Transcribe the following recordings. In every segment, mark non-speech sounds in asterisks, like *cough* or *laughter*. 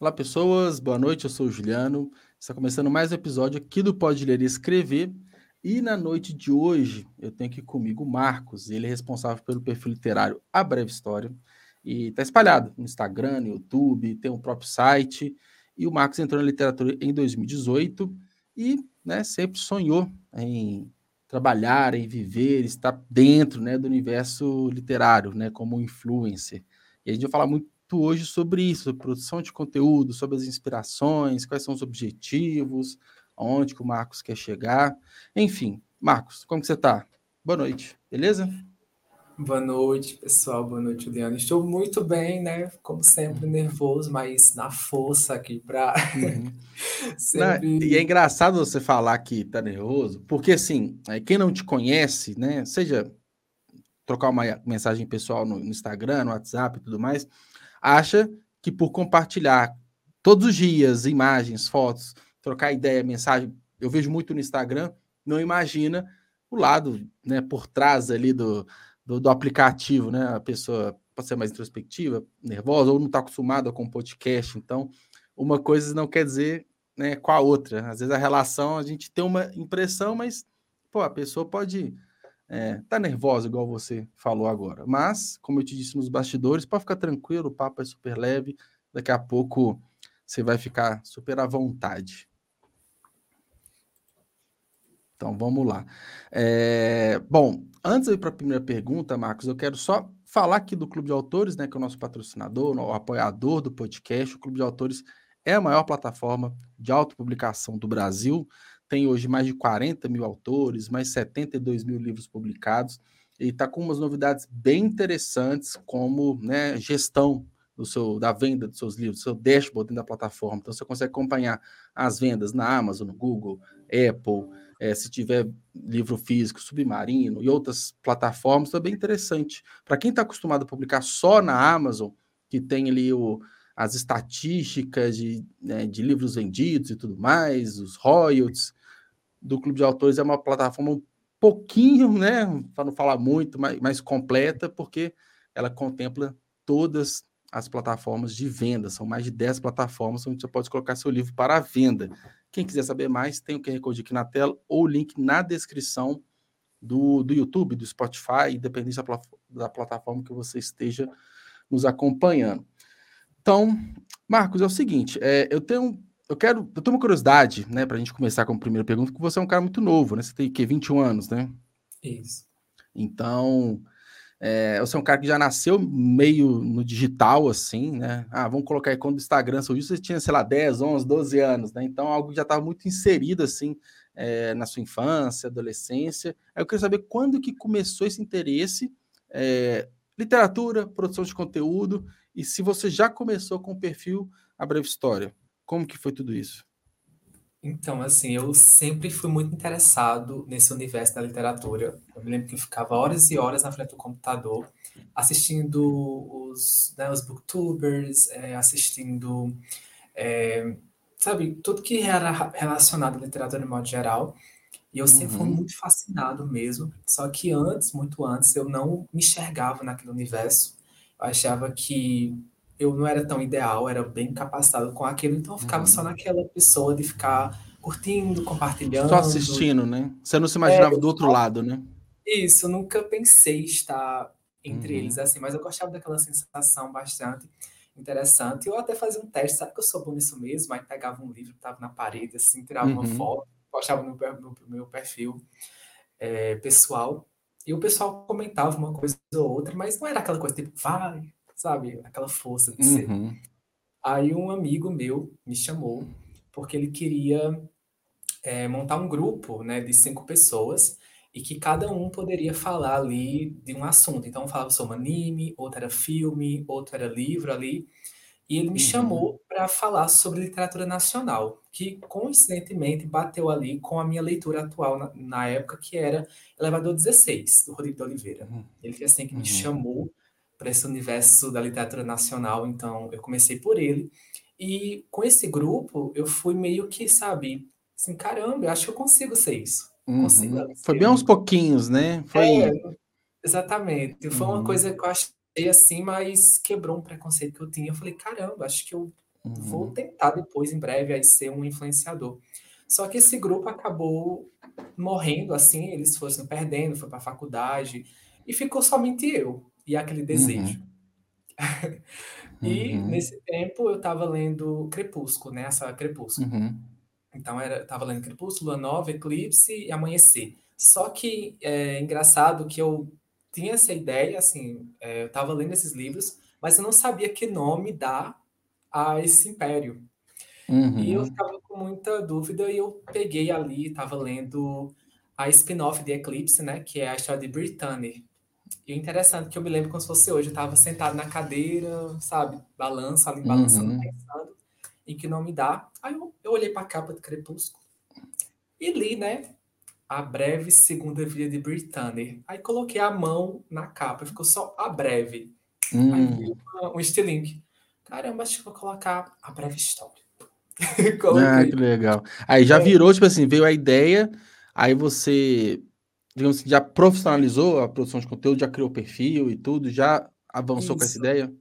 Olá, pessoas. Boa noite. Eu sou o Juliano. Está começando mais um episódio aqui do Pode Ler e Escrever. E na noite de hoje, eu tenho aqui comigo o Marcos. Ele é responsável pelo perfil literário A Breve História. E está espalhado no Instagram, no YouTube, tem um próprio site. E o Marcos entrou na literatura em 2018 e né, sempre sonhou em trabalhar, em viver, estar dentro né, do universo literário, né, como influencer. E a gente vai falar muito hoje sobre isso, sobre produção de conteúdo, sobre as inspirações, quais são os objetivos, aonde que o Marcos quer chegar. Enfim, Marcos, como que você está? Boa noite, beleza? Boa noite, pessoal. Boa noite, Juliano. Estou muito bem, né? Como sempre, nervoso, mas na força aqui para. Uhum. *laughs* sempre... E é engraçado você falar que tá nervoso, porque assim, é, quem não te conhece, né? Seja trocar uma mensagem pessoal no Instagram, no WhatsApp e tudo mais, acha que por compartilhar todos os dias imagens, fotos, trocar ideia, mensagem, eu vejo muito no Instagram, não imagina o lado, né, por trás ali do do, do, aplicativo, né? A pessoa pode ser mais introspectiva, nervosa, ou não está acostumada com podcast. Então, uma coisa não quer dizer né, com a outra. Às vezes a relação, a gente tem uma impressão, mas pô, a pessoa pode é, tá nervosa, igual você falou agora. Mas, como eu te disse nos bastidores, pode ficar tranquilo, o papo é super leve. Daqui a pouco você vai ficar super à vontade. Então vamos lá. É, bom, antes de ir para a primeira pergunta, Marcos, eu quero só falar aqui do Clube de Autores, né, que é o nosso patrocinador, o apoiador do podcast. O Clube de Autores é a maior plataforma de autopublicação do Brasil. Tem hoje mais de 40 mil autores, mais 72 mil livros publicados. E está com umas novidades bem interessantes, como né, gestão do seu, da venda dos seus livros, seu dashboard dentro da plataforma. Então você consegue acompanhar as vendas na Amazon, Google, Apple é, se tiver livro físico, Submarino e outras plataformas, é bem interessante. Para quem está acostumado a publicar só na Amazon, que tem ali o, as estatísticas de, né, de livros vendidos e tudo mais, os royalties do Clube de Autores é uma plataforma um pouquinho, né, para não falar muito, mais, mais completa, porque ela contempla todas as plataformas de venda. São mais de 10 plataformas onde você pode colocar seu livro para venda. Quem quiser saber mais, tem o QR Code aqui na tela ou o link na descrição do, do YouTube, do Spotify, independente da, da plataforma que você esteja nos acompanhando. Então, Marcos, é o seguinte, é, eu tenho eu quero, eu tenho uma curiosidade, né, para a gente começar com a primeira pergunta, que você é um cara muito novo, né? Você tem que 21 anos, né? Isso. Então, é, você é um cara que já nasceu meio no digital, assim, né? Ah, vamos colocar aí quando o Instagram surgiu, você tinha, sei lá, 10, 11, 12 anos, né? Então, algo já estava muito inserido, assim, é, na sua infância, adolescência. Aí eu queria saber quando que começou esse interesse, é, literatura, produção de conteúdo, e se você já começou com o perfil A Breve História. Como que foi tudo isso? Então, assim, eu sempre fui muito interessado nesse universo da literatura. Eu me lembro que eu ficava horas e horas na frente do computador, assistindo os, né, os booktubers, é, assistindo, é, sabe, tudo que era relacionado à literatura de modo geral. E eu sempre fui uhum. muito fascinado mesmo. Só que antes, muito antes, eu não me enxergava naquele universo. Eu achava que eu não era tão ideal, era bem capacitado com aquilo, então eu ficava uhum. só naquela pessoa de ficar curtindo, compartilhando. Só assistindo, né? Você não se imaginava é, do outro lado, né? Isso, nunca pensei estar entre uhum. eles, assim, mas eu gostava daquela sensação bastante interessante. Eu até fazia um teste, sabe que eu sou bom nisso mesmo? Aí pegava um livro que estava na parede, assim, tirava uhum. uma foto, postava no meu, no meu perfil é, pessoal, e o pessoal comentava uma coisa ou outra, mas não era aquela coisa tipo, vai, sabe? Aquela força de ser. Uhum. Aí um amigo meu me chamou porque ele queria é, montar um grupo, né, de cinco pessoas e que cada um poderia falar ali de um assunto. Então eu falava sobre anime, outro era filme, outro era livro ali. E ele me uhum. chamou para falar sobre literatura nacional, que coincidentemente bateu ali com a minha leitura atual na, na época, que era Elevador 16, do Rodrigo de Oliveira. Uhum. Ele foi assim que me uhum. chamou para esse universo da literatura nacional, então eu comecei por ele. E com esse grupo, eu fui meio que, sabe, assim, caramba, eu acho que eu consigo ser isso. Uhum. Consigo Foi bem aos pouquinhos, né? Foi. É, exatamente. Foi uhum. uma coisa que eu achei assim, mas quebrou um preconceito que eu tinha. Eu falei, caramba, acho que eu uhum. vou tentar depois, em breve, aí ser um influenciador. Só que esse grupo acabou morrendo, assim, eles foram perdendo, foi para a faculdade, e ficou somente eu e aquele desejo. Uhum. *laughs* e uhum. nesse tempo eu estava lendo Crepúsculo, né? Essa Crepúsculo. Uhum. Então era, estava lendo Crepúsculo, Lua Nova, Eclipse e Amanhecer. Só que é engraçado que eu tinha essa ideia, assim, é, eu estava lendo esses livros, mas eu não sabia que nome dar a esse império. Uhum. E eu ficava uhum. com muita dúvida e eu peguei ali, estava lendo a spin-off de Eclipse, né, que é a história de Brittany. E o interessante é que eu me lembro como se fosse hoje, eu estava sentado na cadeira, sabe, balança ali, balançando, uhum. pensando em que nome dá. Aí eu, eu olhei para a capa de Crepúsculo e li, né, a breve segunda vida de Brittany. Aí coloquei a mão na capa, ficou só a breve. Hum. Aí vi um estilingue. Caramba, acho que vou colocar a breve história. *laughs* ah, que legal. Aí já virou, tipo assim, veio a ideia, aí você, digamos assim, já profissionalizou a produção de conteúdo, já criou perfil e tudo, já avançou Isso. com essa ideia?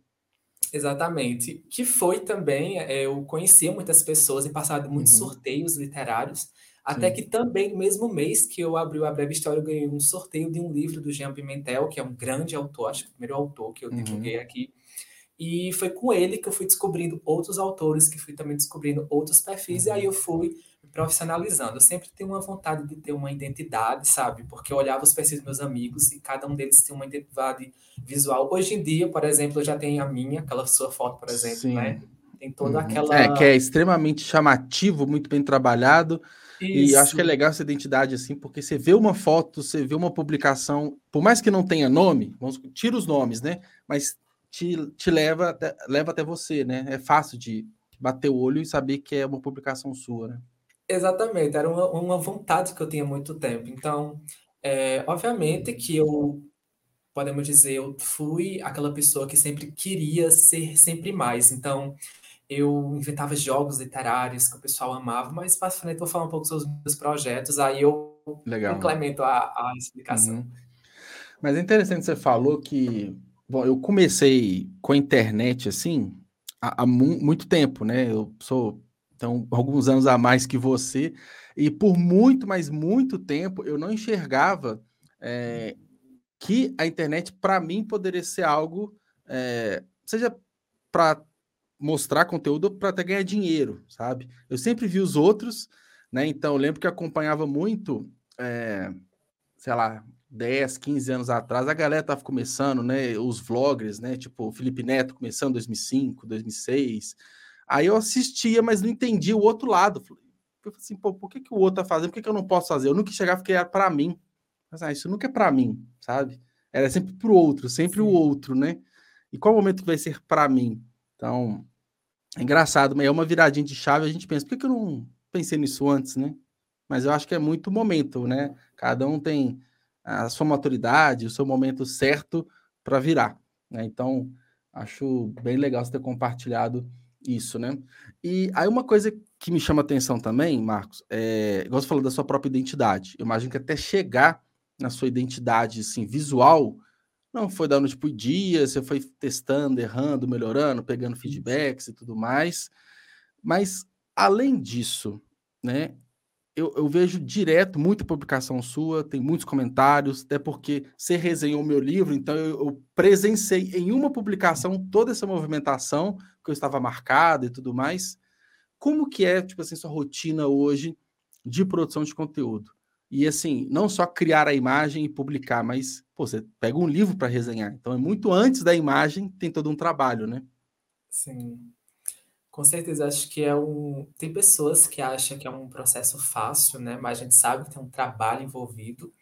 Exatamente. Que foi também, é, eu conhecia muitas pessoas e passado muitos uhum. sorteios literários, até Sim. que também no mesmo mês que eu abri a breve história, eu ganhei um sorteio de um livro do Jean Pimentel, que é um grande autor, acho que o primeiro autor que eu uhum. divulguei aqui. E foi com ele que eu fui descobrindo outros autores, que fui também descobrindo outros perfis, uhum. e aí eu fui profissionalizando. Eu sempre tenho uma vontade de ter uma identidade, sabe? Porque eu olhava os perfis dos meus amigos e cada um deles tem uma identidade visual. Hoje em dia, por exemplo, eu já tenho a minha, aquela sua foto, por exemplo, Sim. né? Tem toda uhum. aquela. É, que é extremamente chamativo, muito bem trabalhado. Isso. E acho que é legal essa identidade assim, porque você vê uma foto, você vê uma publicação, por mais que não tenha nome, vamos tira os nomes, né? Mas te, te leva, leva até você, né? É fácil de bater o olho e saber que é uma publicação sua, né? Exatamente, era uma, uma vontade que eu tinha há muito tempo. Então, é, obviamente que eu, podemos dizer, eu fui aquela pessoa que sempre queria ser sempre mais. Então, eu inventava jogos literários que o pessoal amava, mas mais frente eu vou falar um pouco sobre os meus projetos, aí eu Legal. complemento a, a explicação. Uhum. Mas é interessante você falou que Bom, eu comecei com a internet assim há, há mu muito tempo, né? Eu sou então alguns anos a mais que você e por muito, mas muito tempo eu não enxergava é, que a internet para mim poderia ser algo, é, seja para mostrar conteúdo para até ganhar dinheiro, sabe? Eu sempre vi os outros, né? Então eu lembro que acompanhava muito, é, sei lá, 10, 15 anos atrás, a galera tava começando, né? Os vloggers, né? Tipo, Felipe Neto começando em 2005, 2006. Aí eu assistia, mas não entendia o outro lado. Eu falei assim, pô, por que, que o outro tá fazendo? Por que, que eu não posso fazer? Eu nunca chegava porque era para mim. Mas ah, isso nunca é para mim, sabe? Era sempre pro outro, sempre Sim. o outro, né? E qual momento que vai ser para mim? Então, é engraçado, mas é uma viradinha de chave, a gente pensa, por que, que eu não pensei nisso antes, né? Mas eu acho que é muito momento, né? Cada um tem a sua maturidade, o seu momento certo para virar. Né? Então, acho bem legal você ter compartilhado isso, né? E aí uma coisa que me chama atenção também, Marcos, é, igual você falou da sua própria identidade. Eu imagino que até chegar na sua identidade assim, visual, não foi dando tipo dias, você foi testando, errando, melhorando, pegando feedbacks e tudo mais. Mas além disso, né, eu, eu, vejo direto muita publicação sua, tem muitos comentários, até porque você resenhou meu livro, então eu, eu, presenciei em uma publicação toda essa movimentação que eu estava marcado e tudo mais. Como que é, tipo assim, sua rotina hoje de produção de conteúdo? E assim, não só criar a imagem e publicar, mas pô, você pega um livro para resenhar. Então é muito antes da imagem, tem todo um trabalho, né? Sim. Com certeza, acho que é um. Tem pessoas que acham que é um processo fácil, né? Mas a gente sabe que tem um trabalho envolvido. Uhum.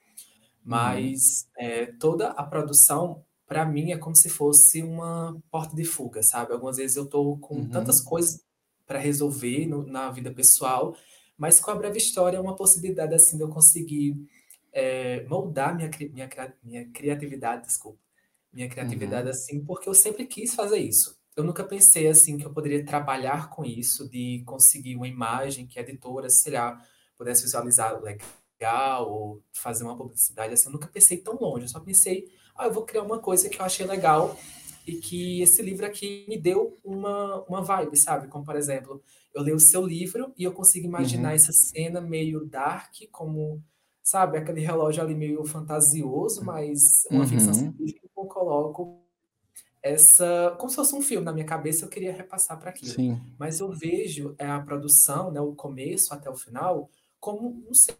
Mas uhum. é, toda a produção, para mim, é como se fosse uma porta de fuga, sabe? Algumas vezes eu estou com uhum. tantas coisas para resolver no, na vida pessoal, mas com a breve história é uma possibilidade assim de eu conseguir é, moldar minha, minha, minha criatividade, desculpa, minha criatividade uhum. assim, porque eu sempre quis fazer isso eu nunca pensei assim que eu poderia trabalhar com isso, de conseguir uma imagem que a editora, sei lá, pudesse visualizar legal ou fazer uma publicidade assim. Eu nunca pensei tão longe, eu só pensei, ah, eu vou criar uma coisa que eu achei legal e que esse livro aqui me deu uma, uma vibe, sabe? Como, por exemplo, eu leio o seu livro e eu consigo imaginar uhum. essa cena meio dark, como, sabe, aquele relógio ali meio fantasioso, mas uma uhum. ficção científica, eu coloco essa, como se fosse um filme na minha cabeça, eu queria repassar para aquilo. Sim. Mas eu vejo é, a produção, né, o começo até o final, como, sei,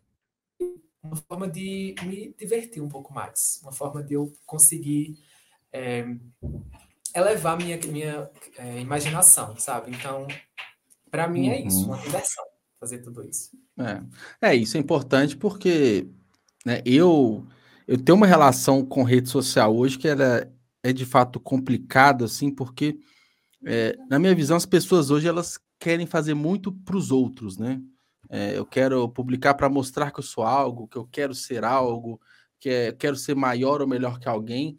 uma forma de me divertir um pouco mais, uma forma de eu conseguir é, elevar minha, minha é, imaginação, sabe? Então, para mim é isso, uma uhum. diversão fazer tudo isso. É, é isso é importante porque né, eu eu tenho uma relação com rede social hoje que ela é de fato complicada, assim, porque é, na minha visão as pessoas hoje elas querem fazer muito para os outros, né? É, eu quero publicar para mostrar que eu sou algo, que eu quero ser algo, que é, quero ser maior ou melhor que alguém.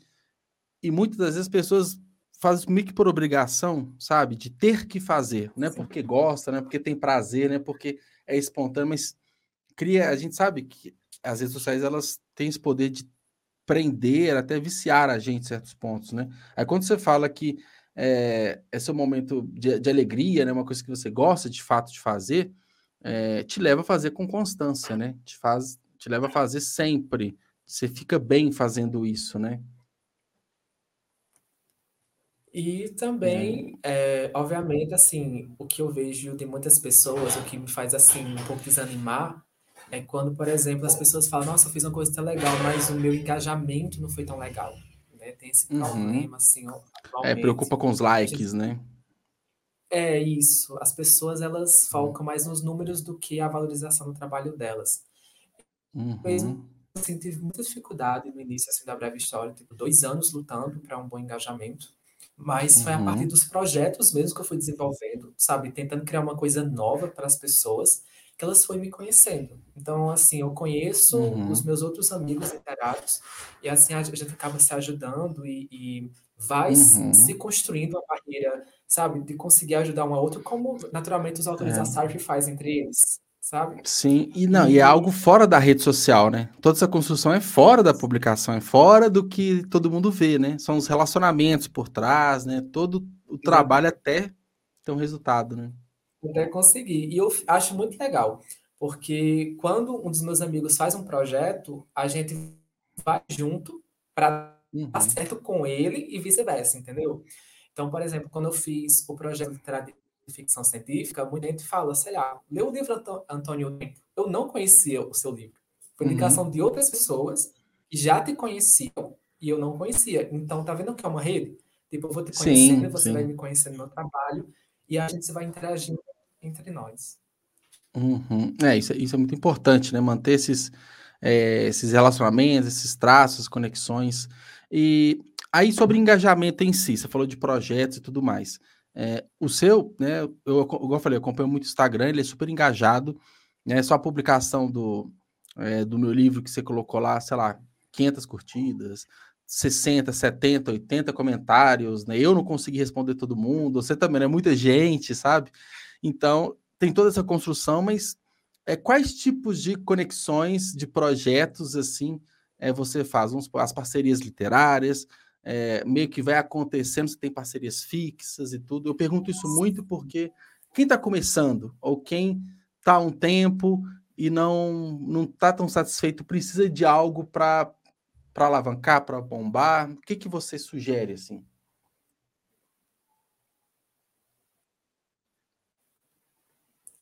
E muitas das vezes as pessoas fazem meio que por obrigação, sabe? De ter que fazer, não é porque gosta, não é porque tem prazer, não é porque é espontâneo, mas cria, a gente sabe que as redes sociais elas têm esse poder de prender, até viciar a gente em certos pontos, né? Aí quando você fala que é, é seu momento de, de alegria, né? Uma coisa que você gosta de fato de fazer, é, te leva a fazer com constância, né? Te faz, te leva a fazer sempre. Você fica bem fazendo isso, né? E também, é. É, obviamente, assim, o que eu vejo de muitas pessoas, o que me faz, assim, um pouco desanimar, é quando, por exemplo, as pessoas falam, nossa, eu fiz uma coisa tão legal, mas o meu engajamento não foi tão legal. Né? Tem esse uhum. problema, uhum. assim, É, preocupa com os likes, né? É isso. As pessoas, elas uhum. focam mais nos números do que a valorização do trabalho delas. Uhum. Mesmo assim, tive muita dificuldade no início assim, da breve história, tipo, dois anos lutando para um bom engajamento. Mas foi a partir uhum. dos projetos mesmo que eu fui desenvolvendo, sabe? Tentando criar uma coisa nova para as pessoas, que elas foram me conhecendo. Então, assim, eu conheço uhum. os meus outros amigos literatos, e assim a gente acaba se ajudando e, e vai uhum. se construindo uma barreira, sabe? De conseguir ajudar um ao outro, como naturalmente os autores é. da SARF fazem entre eles sabe? Sim, e não, e é algo fora da rede social, né? Toda essa construção é fora da publicação, é fora do que todo mundo vê, né? São os relacionamentos por trás, né? Todo o trabalho até ter um resultado, né? Até conseguir. E eu acho muito legal, porque quando um dos meus amigos faz um projeto, a gente vai junto para uhum. dar certo com ele e vice-versa, entendeu? Então, por exemplo, quando eu fiz o projeto literário ficção científica, muita gente fala, sei lá, lê o livro Antônio. Eu não conhecia o seu livro. Foi indicação uhum. de outras pessoas que já te conheciam e eu não conhecia. Então, tá vendo que é uma rede? Tipo, eu vou te conhecendo, sim, você sim. vai me conhecendo no meu trabalho e a gente vai interagindo entre nós. Uhum. É, isso, isso é muito importante, né? Manter esses, é, esses relacionamentos, esses traços, conexões. E aí, sobre engajamento em si, você falou de projetos e tudo mais. É, o seu, né, eu, igual eu falei, eu acompanho muito o Instagram, ele é super engajado, né, só a publicação do, é, do meu livro que você colocou lá, sei lá, 500 curtidas, 60, 70, 80 comentários, né, eu não consegui responder todo mundo, você também, é muita gente, sabe? Então, tem toda essa construção, mas é, quais tipos de conexões, de projetos, assim, é, você faz? as parcerias literárias, é, meio que vai acontecendo, você tem parcerias fixas e tudo. Eu pergunto isso muito porque quem está começando ou quem está há um tempo e não não está tão satisfeito precisa de algo para para alavancar, para bombar. O que que você sugere assim?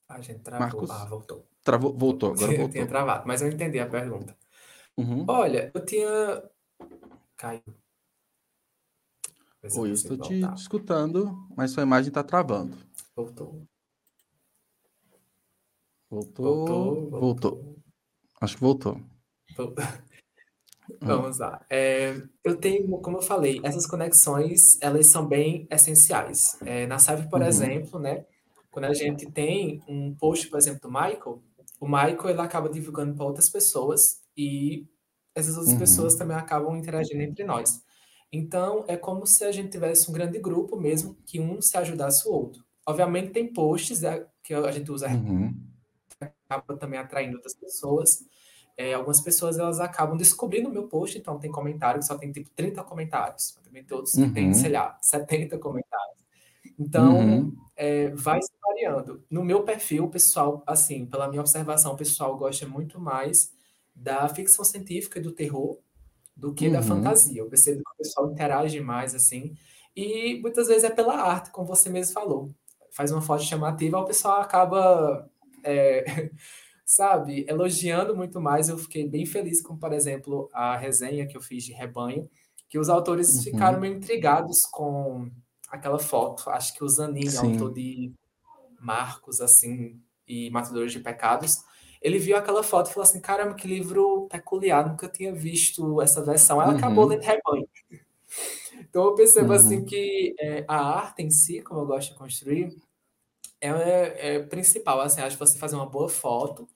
A gente travou. Marcos? Ah, voltou. Travou, voltou, agora voltou. Eu tinha travado, mas eu entendi a pergunta. Uhum. Olha, eu tinha. Caiu. Oi, eu estou te escutando, mas sua imagem está travando. Voltou. Voltou. Voltou. Voltou. Acho que voltou. voltou. *laughs* Vamos lá. É, eu tenho, como eu falei, essas conexões, elas são bem essenciais. É, na Save, por uhum. exemplo, né? Quando a gente tem um post, por exemplo, do Michael, o Michael ele acaba divulgando para outras pessoas e essas outras uhum. pessoas também acabam interagindo entre nós. Então, é como se a gente tivesse um grande grupo mesmo, que um se ajudasse o outro. Obviamente, tem posts né, que a gente usa, uhum. acaba também atraindo outras pessoas. É, algumas pessoas elas acabam descobrindo o meu post, então tem comentário que só tem tipo 30 comentários, também todos uhum. tem, sei lá, 70 comentários. Então, uhum. é, vai se variando. No meu perfil, o pessoal, assim, pela minha observação, o pessoal gosta muito mais da ficção científica e do terror do que uhum. da fantasia. Eu percebo que o pessoal interage mais, assim, e muitas vezes é pela arte, como você mesmo falou. Faz uma foto chamativa, o pessoal acaba, é, *laughs* sabe, elogiando muito mais. Eu fiquei bem feliz com, por exemplo, a resenha que eu fiz de Rebanho, que os autores uhum. ficaram meio intrigados com aquela foto. Acho que o Zanini, Sim. autor de Marcos, assim, e Matadores de Pecados, ele viu aquela foto e falou assim: caramba, que livro peculiar, nunca tinha visto essa versão. Ela uhum. acabou lendo Rebanho. *laughs* Então eu percebo assim, uhum. assim que é, a arte em si, como eu gosto de construir, é, é principal. Assim, acho que você fazer uma boa foto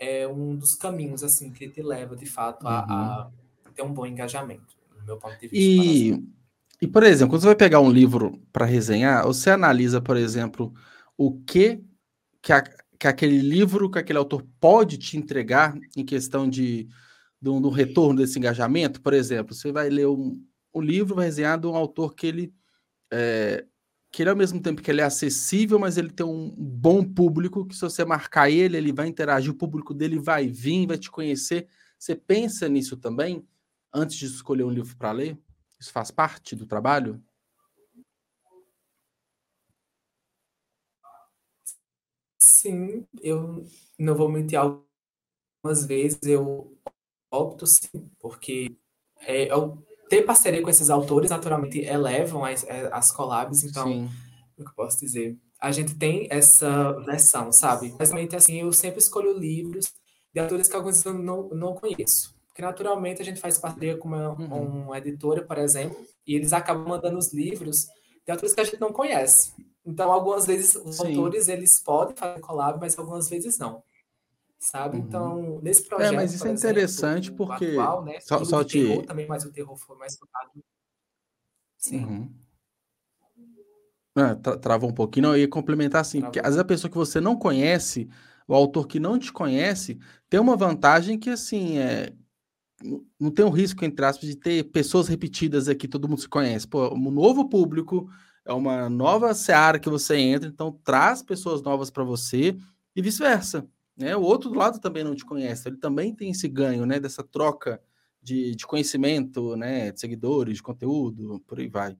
é um dos caminhos assim que te leva de fato a, a uhum. ter um bom engajamento, no meu ponto de vista. E, e por exemplo, quando você vai pegar um livro para resenhar, você analisa, por exemplo, o que que, a, que aquele livro, que aquele autor pode te entregar em questão de do, do retorno desse engajamento, por exemplo, você vai ler um, o livro vai resenhar de um autor que ele é, que ele ao mesmo tempo que ele é acessível, mas ele tem um bom público, que se você marcar ele, ele vai interagir, o público dele vai vir, vai te conhecer. Você pensa nisso também antes de escolher um livro para ler? Isso faz parte do trabalho? Sim, eu não vou mentir, algumas vezes eu opto sim, porque é, ter parceria com esses autores naturalmente elevam as, é, as collabs, então, Sim. o que eu posso dizer? A gente tem essa versão, sabe? Basicamente, assim, eu sempre escolho livros de autores que alguns eu não, não conheço. Porque, naturalmente, a gente faz parceria com uma, uhum. uma editora, por exemplo, e eles acabam mandando os livros de autores que a gente não conhece. Então, algumas vezes, os Sim. autores, eles podem fazer collab, mas algumas vezes não sabe? Uhum. Então, nesse projeto. É, mas isso é interessante exemplo, porque. Atual, né? Só, só te... terror também, mas o terror foi mais focado. Sim. Uhum. Ah, tra travou um pouquinho, não, eu ia complementar assim, porque às vezes a pessoa que você não conhece, o autor que não te conhece, tem uma vantagem que assim é. Não tem um risco, entre aspas, de ter pessoas repetidas aqui, todo mundo se conhece. Pô, um novo público, é uma nova seara que você entra, então traz pessoas novas para você e vice-versa. Né? O outro lado também não te conhece, ele também tem esse ganho, né? Dessa troca de, de conhecimento, né? De seguidores, de conteúdo, por aí vai.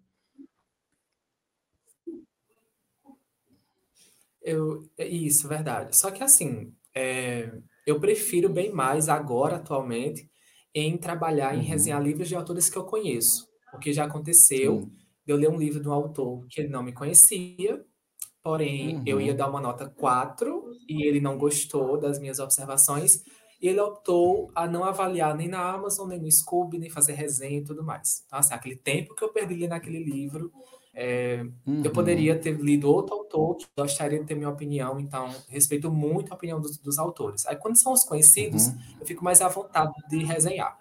Eu, é isso, verdade. Só que assim, é, eu prefiro bem mais agora, atualmente, em trabalhar em uhum. resenhar livros de autores que eu conheço. Porque já aconteceu Sim. eu ler um livro de um autor que ele não me conhecia, Porém, uhum. eu ia uhum. dar uma nota 4 e ele não gostou das minhas observações. E ele optou a não avaliar nem na Amazon, nem no Scoob, nem fazer resenha e tudo mais. Então, assim, aquele tempo que eu perdi naquele livro, é, uhum. eu poderia ter lido outro autor que gostaria de ter minha opinião. Então, respeito muito a opinião dos, dos autores. Aí, quando são os conhecidos, uhum. eu fico mais à vontade de resenhar.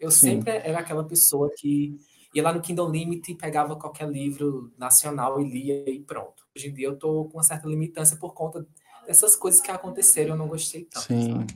Eu Sim. sempre era aquela pessoa que ia lá no Kindle Limit, pegava qualquer livro nacional e lia e pronto. Hoje em dia eu tô com uma certa limitância por conta dessas coisas que aconteceram, eu não gostei tanto. Sim.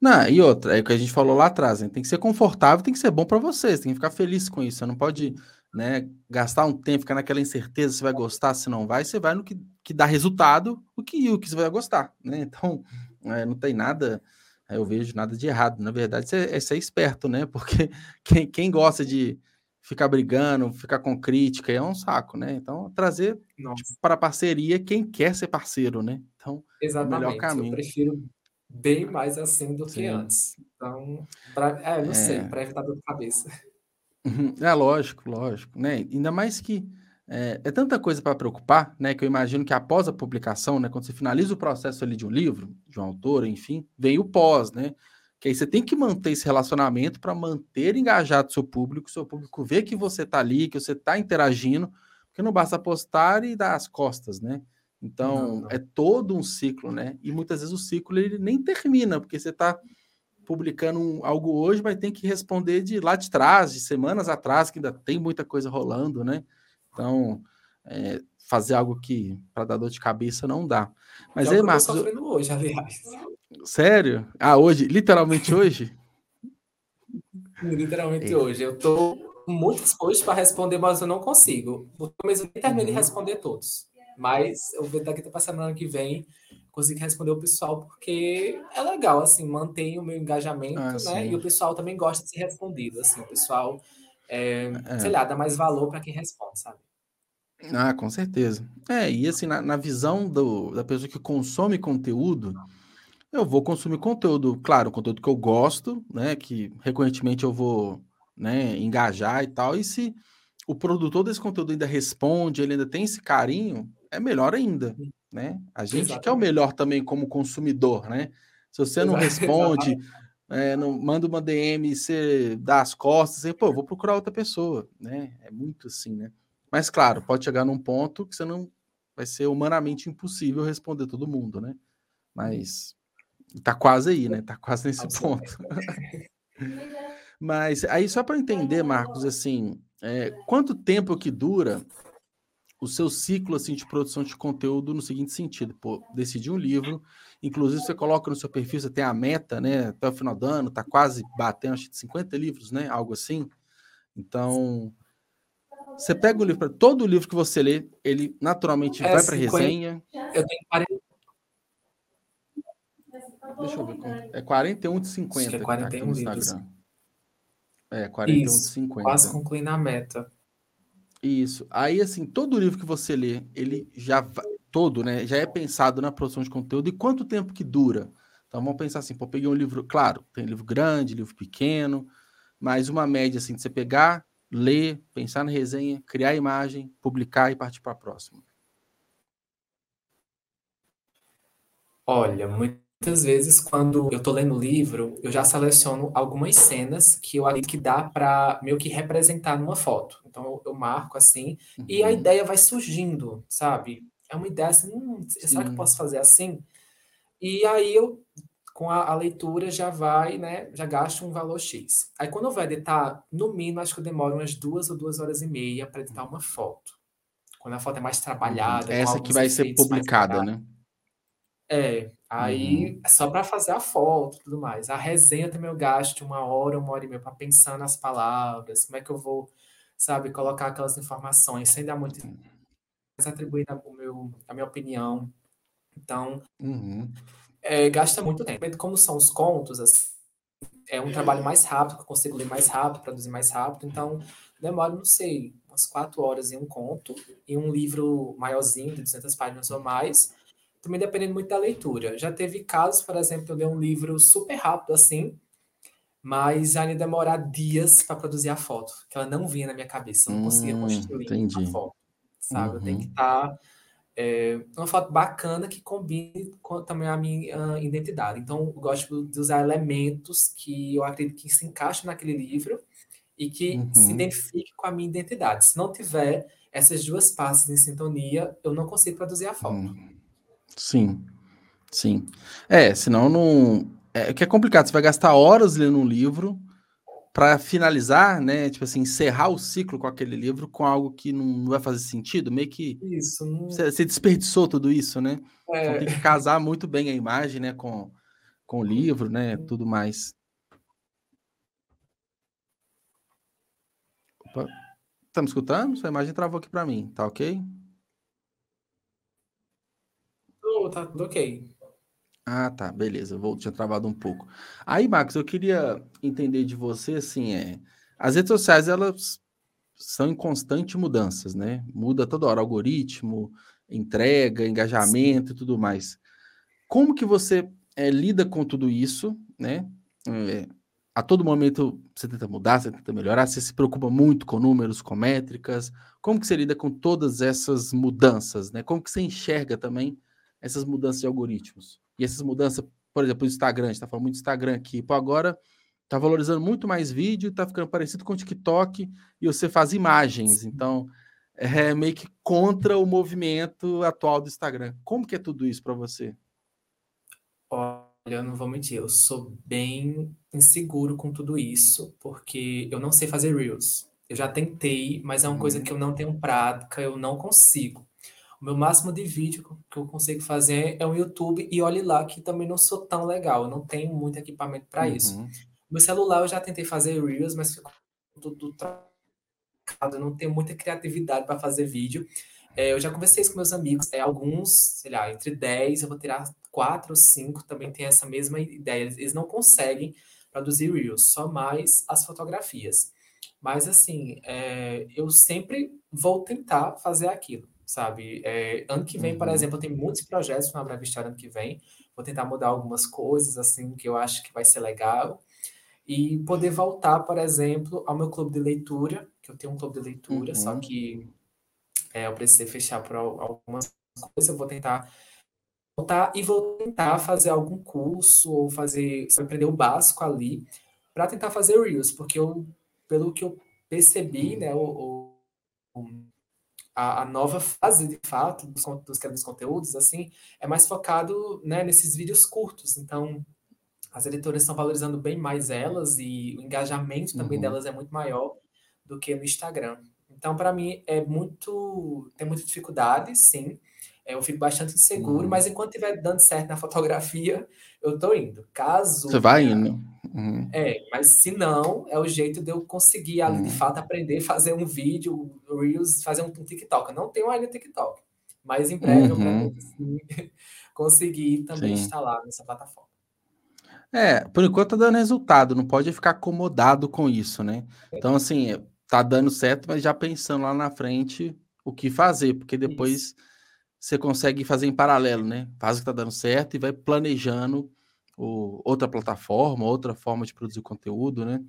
Não, e outra, é o que a gente falou lá atrás, né? tem que ser confortável, tem que ser bom para vocês, tem que ficar feliz com isso. Você não pode né, gastar um tempo, ficar naquela incerteza se vai gostar, se não vai, você vai no que, que dá resultado, o que, o que você vai gostar. Né? *laughs* Então, é, não tem nada, eu vejo nada de errado. Na verdade, é, é ser esperto, né? Porque *laughs* quem, quem gosta de, ficar brigando, ficar com crítica, é um saco, né? Então, trazer tipo, para parceria quem quer ser parceiro, né? Então, Exatamente. É o melhor caminho. Eu prefiro bem mais assim do Sim. que antes. Então, pra, é, não é... sei, para evitar dor de cabeça. *laughs* Uhum. É lógico, lógico, né? Ainda mais que é, é tanta coisa para preocupar, né? Que eu imagino que após a publicação, né? Quando você finaliza o processo ali de um livro, de um autor, enfim, vem o pós, né? Que aí você tem que manter esse relacionamento para manter engajado seu público, seu público ver que você está ali, que você está interagindo, porque não basta postar e dar as costas, né? Então, não, não. é todo um ciclo, né? E muitas vezes o ciclo ele nem termina, porque você está publicando um, algo hoje, mas tem que responder de lá de trás, de semanas atrás, que ainda tem muita coisa rolando, né? Então, é, fazer algo que para dar dor de cabeça não dá. Mas é aí, Marcos. Eu hoje, aliás. Sério? Ah, hoje? Literalmente hoje? Literalmente hoje. Eu tô muito disposto para responder, mas eu não consigo. Eu mesmo nem terminei uhum. de responder todos. Mas eu vou daqui para a semana que vem conseguir responder o pessoal, porque é legal, assim, mantém o meu engajamento, ah, né? Sim. E o pessoal também gosta de ser respondido, assim, o pessoal, é, é. sei lá, dá mais valor para quem responde, sabe? Ah, com certeza. É, e assim, na, na visão do, da pessoa que consome conteúdo, eu vou consumir conteúdo, claro, conteúdo que eu gosto, né? Que recorrentemente eu vou né, engajar e tal. E se o produtor desse conteúdo ainda responde, ele ainda tem esse carinho, é melhor ainda, né? A gente Exatamente. quer o melhor também como consumidor, né? Se você não *laughs* responde, é, não manda uma DM e você dá as costas, aí, pô, vou procurar outra pessoa, né? É muito assim, né? Mas claro, pode chegar num ponto que você não vai ser humanamente impossível responder todo mundo, né? Mas tá quase aí, né? Tá quase nesse ponto. *laughs* Mas aí só para entender, Marcos, assim, é, quanto tempo que dura o seu ciclo assim de produção de conteúdo no seguinte sentido, pô, decidir um livro, inclusive você coloca no seu perfil, você tem a meta, né, até o final do ano, tá quase batendo acho que 50 livros, né, algo assim. Então, você pega o livro, todo livro que você lê, ele naturalmente é, vai para resenha. Eu tenho 40... Deixa eu ver como. É 41 de 50 Acho que é 41 que tá aqui no livros. É, 41 Isso, de 50. Quase concluindo a meta. Isso. Aí, assim, todo livro que você lê, ele já todo, né? Já é pensado na produção de conteúdo. E quanto tempo que dura? Então vamos pensar assim, pô, peguei um livro, claro, tem livro grande, livro pequeno, mas uma média assim de você pegar, ler, pensar na resenha, criar a imagem, publicar e partir para a próxima? Olha, muitas vezes quando eu estou lendo o livro, eu já seleciono algumas cenas que eu acredito que dá para meio que representar numa foto. Então eu marco assim uhum. e a uhum. ideia vai surgindo, sabe? É uma ideia assim, hum, será que eu posso fazer assim? E aí eu com a, a, leitura já vai, né? Já gasta um valor X. Aí quando eu vou editar, no mínimo, acho que eu demoro umas duas ou duas horas e meia para editar uma foto. Quando a foto é mais trabalhada. Essa que vai ser publicada, né? É, aí uhum. é só para fazer a foto e tudo mais. A resenha também eu gasto uma hora, uma hora e meia para pensar nas palavras, como é que eu vou, sabe, colocar aquelas informações sem dar muito. Mas atribuir a, meu, a minha opinião. Então, uhum é, gasta muito tempo. Como são os contos, assim, é um trabalho mais rápido, que eu consigo ler mais rápido, produzir mais rápido, então demora, não sei, umas quatro horas em um conto, e um livro maiorzinho, de 200 páginas ou mais, também dependendo muito da leitura. Já teve casos, por exemplo, eu ler um livro super rápido assim, mas ainda demorar dias para produzir a foto, que ela não vinha na minha cabeça, eu não conseguia hum, construir entendi. a foto, sabe? Uhum. Tenho que estar... Tá é, uma foto bacana que combine com também a minha identidade. Então, eu gosto de usar elementos que eu acredito que se encaixem naquele livro e que uhum. se identifique com a minha identidade. Se não tiver essas duas partes em sintonia, eu não consigo produzir a foto. Hum. Sim, sim. É, senão não. É que é complicado, você vai gastar horas lendo um livro para finalizar, né, tipo assim, encerrar o ciclo com aquele livro com algo que não vai fazer sentido, meio que isso, não... você, desperdiçou tudo isso, né? É. Então tem que casar muito bem a imagem, né, com, com o livro, né, tudo mais. Opa. Tá me escutando? Sua imagem travou aqui para mim, tá ok? Tá tudo ok. Ah, tá, beleza. Vou tinha travado um pouco. Aí, Marcos, eu queria entender de você assim, é, as redes sociais elas são em constante mudanças, né? Muda toda hora algoritmo, entrega, engajamento e tudo mais. Como que você é, lida com tudo isso, né? É, a todo momento você tenta mudar, você tenta melhorar, você se preocupa muito com números, com métricas. Como que você lida com todas essas mudanças, né? Como que você enxerga também essas mudanças de algoritmos? E essas mudanças, por exemplo, o Instagram, a gente tá falando muito do Instagram aqui, pô, agora tá valorizando muito mais vídeo, tá ficando parecido com o TikTok e você faz imagens. Então, é meio que contra o movimento atual do Instagram. Como que é tudo isso para você? Olha, eu não vou mentir, eu sou bem inseguro com tudo isso, porque eu não sei fazer Reels. Eu já tentei, mas é uma uhum. coisa que eu não tenho prática, eu não consigo. O meu máximo de vídeo que eu consigo fazer é o YouTube e olhe lá que também não sou tão legal, eu não tenho muito equipamento para uhum. isso. Meu celular eu já tentei fazer Reels, mas ficou tudo trocado, eu não tenho muita criatividade para fazer vídeo. É, eu já conversei isso com meus amigos, é, alguns, sei lá, entre 10, eu vou tirar 4 ou 5, também tem essa mesma ideia. Eles não conseguem produzir Reels, só mais as fotografias. Mas, assim, é, eu sempre vou tentar fazer aquilo, sabe? É, ano que vem, uhum. por exemplo, eu tenho muitos projetos na História ano que vem. Vou tentar mudar algumas coisas, assim, que eu acho que vai ser legal. E poder voltar, por exemplo, ao meu clube de leitura, que eu tenho um clube de leitura, uhum. só que é, eu precisei fechar por algumas coisas. Eu vou tentar voltar e vou tentar fazer algum curso ou fazer, aprender o básico ali para tentar fazer Reels, porque eu, pelo que eu percebi, né, o, o a, a, nova fase de fato dos, dos, dos conteúdos assim é mais focado né, nesses vídeos curtos. Então as editoras estão valorizando bem mais elas e o engajamento também uhum. delas é muito maior do que no Instagram. Então, para mim, é muito. tem muita dificuldade, sim. É, eu fico bastante inseguro, uhum. mas enquanto estiver dando certo na fotografia, eu tô indo. Caso. Você vai indo. Uhum. É, mas se não, é o jeito de eu conseguir ali, uhum. de fato, aprender a fazer um vídeo, Reels, fazer um, TikTok. Eu não tenho ainda TikTok, mas em breve eu pretendo assim, *laughs* conseguir também Sim. instalar nessa plataforma. É, por enquanto tá dando resultado, não pode ficar acomodado com isso, né? É. Então, assim, tá dando certo, mas já pensando lá na frente o que fazer, porque depois. Isso você consegue fazer em paralelo, né? Faz o que está dando certo e vai planejando o, outra plataforma, outra forma de produzir conteúdo, né?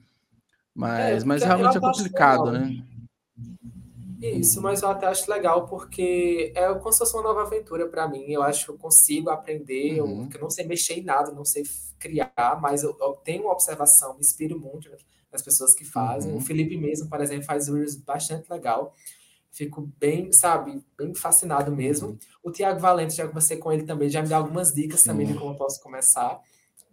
Mas, é, mas realmente é complicado, né? Isso, mas eu até acho legal porque é como se fosse uma nova aventura para mim. Eu acho que eu consigo aprender, uhum. eu, eu, não sei mexer em nada, não sei criar, mas eu, eu tenho uma observação, me inspiro muito nas pessoas que fazem. Uhum. O Felipe mesmo, por exemplo, faz reels bastante legal. Fico bem, sabe, bem fascinado mesmo. Uhum. O Tiago Valente, já conversei com ele também, já me dá algumas dicas também de como eu posso começar.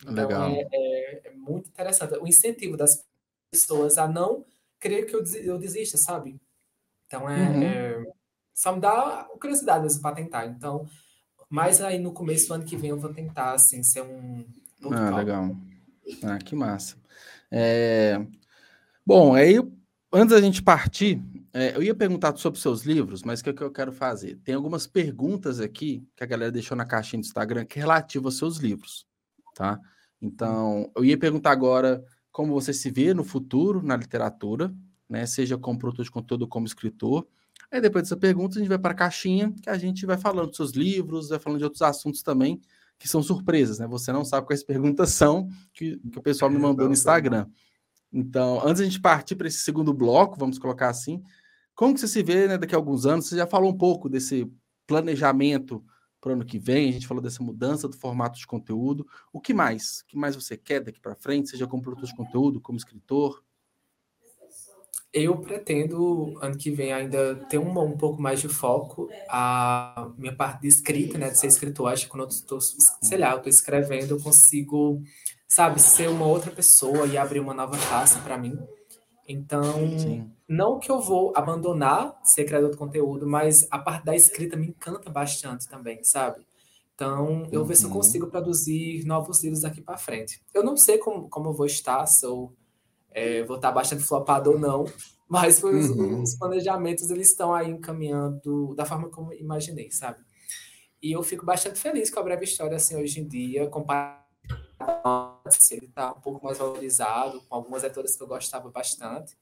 Então, Legal. É, é, é, muito interessante. O incentivo das pessoas a não querer que eu, eu desista, sabe? Então, é, uhum. é só me dá curiosidade mesmo para tentar. Então, mas aí no começo do ano que vem eu vou tentar, assim, ser um... Ah, legal. Ah, que massa. É... Bom, aí, antes da gente partir, é, eu ia perguntar sobre seus livros, mas o que, é que eu quero fazer? Tem algumas perguntas aqui que a galera deixou na caixinha do Instagram que é relativa aos seus livros, tá? Então, eu ia perguntar agora como você se vê no futuro na literatura, né? Seja como produtor de conteúdo, como escritor. Aí depois dessa pergunta, a gente vai para a caixinha, que a gente vai falando dos seus livros, vai falando de outros assuntos também, que são surpresas, né? Você não sabe quais *laughs* perguntas são que, que o pessoal me mandou no Instagram. Então, antes a gente partir para esse segundo bloco, vamos colocar assim, como que você se vê né, daqui a alguns anos? Você já falou um pouco desse planejamento para o ano que vem, a gente falou dessa mudança do formato de conteúdo. O que mais? O que mais você quer daqui para frente, seja como produtor de conteúdo, como escritor? Eu pretendo, ano que vem, ainda ter um, um pouco mais de foco. A minha parte de escrita, né, de ser escritor, acho que quando eu estou, sei lá, eu estou escrevendo, eu consigo, sabe, ser uma outra pessoa e abrir uma nova face para mim. Então, Sim. Não que eu vou abandonar ser criador de conteúdo, mas a parte da escrita me encanta bastante também, sabe? Então, eu uhum. ver se eu uhum. consigo produzir novos livros daqui para frente. Eu não sei como, como eu vou estar, se eu é, vou estar bastante flopado ou não, mas os, uhum. os, planejamentos eles estão aí encaminhando da forma como imaginei, sabe? E eu fico bastante feliz com a breve história assim hoje em dia, comparado ele está um pouco mais valorizado, com algumas editoras que eu gostava bastante.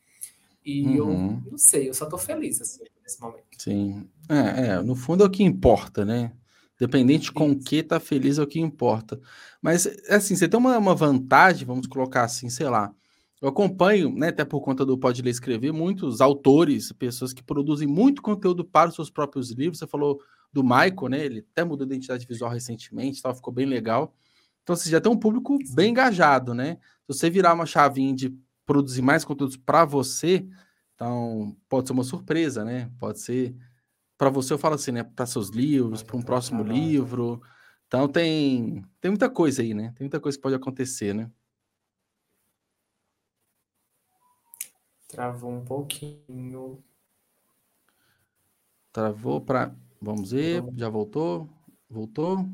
E uhum. eu não sei, eu só estou feliz assim, nesse momento. Sim. É, é, no fundo é o que importa, né? Independente com o que tá feliz é o que importa. Mas, assim, você tem uma, uma vantagem, vamos colocar assim, sei lá. Eu acompanho, né, até por conta do Pode Ler Escrever, muitos autores, pessoas que produzem muito conteúdo para os seus próprios livros. Você falou do Michael, né? Ele até mudou a identidade visual recentemente, tal, ficou bem legal. Então você já tem um público bem engajado, né? Se você virar uma chavinha de produzir mais conteúdos para você, então pode ser uma surpresa, né? Pode ser para você, eu falo assim, né? Para seus livros, para um próximo livro. Então tem tem muita coisa aí, né? Tem muita coisa que pode acontecer, né? Travou um pouquinho. Travou para Vamos ver, já voltou? Voltou?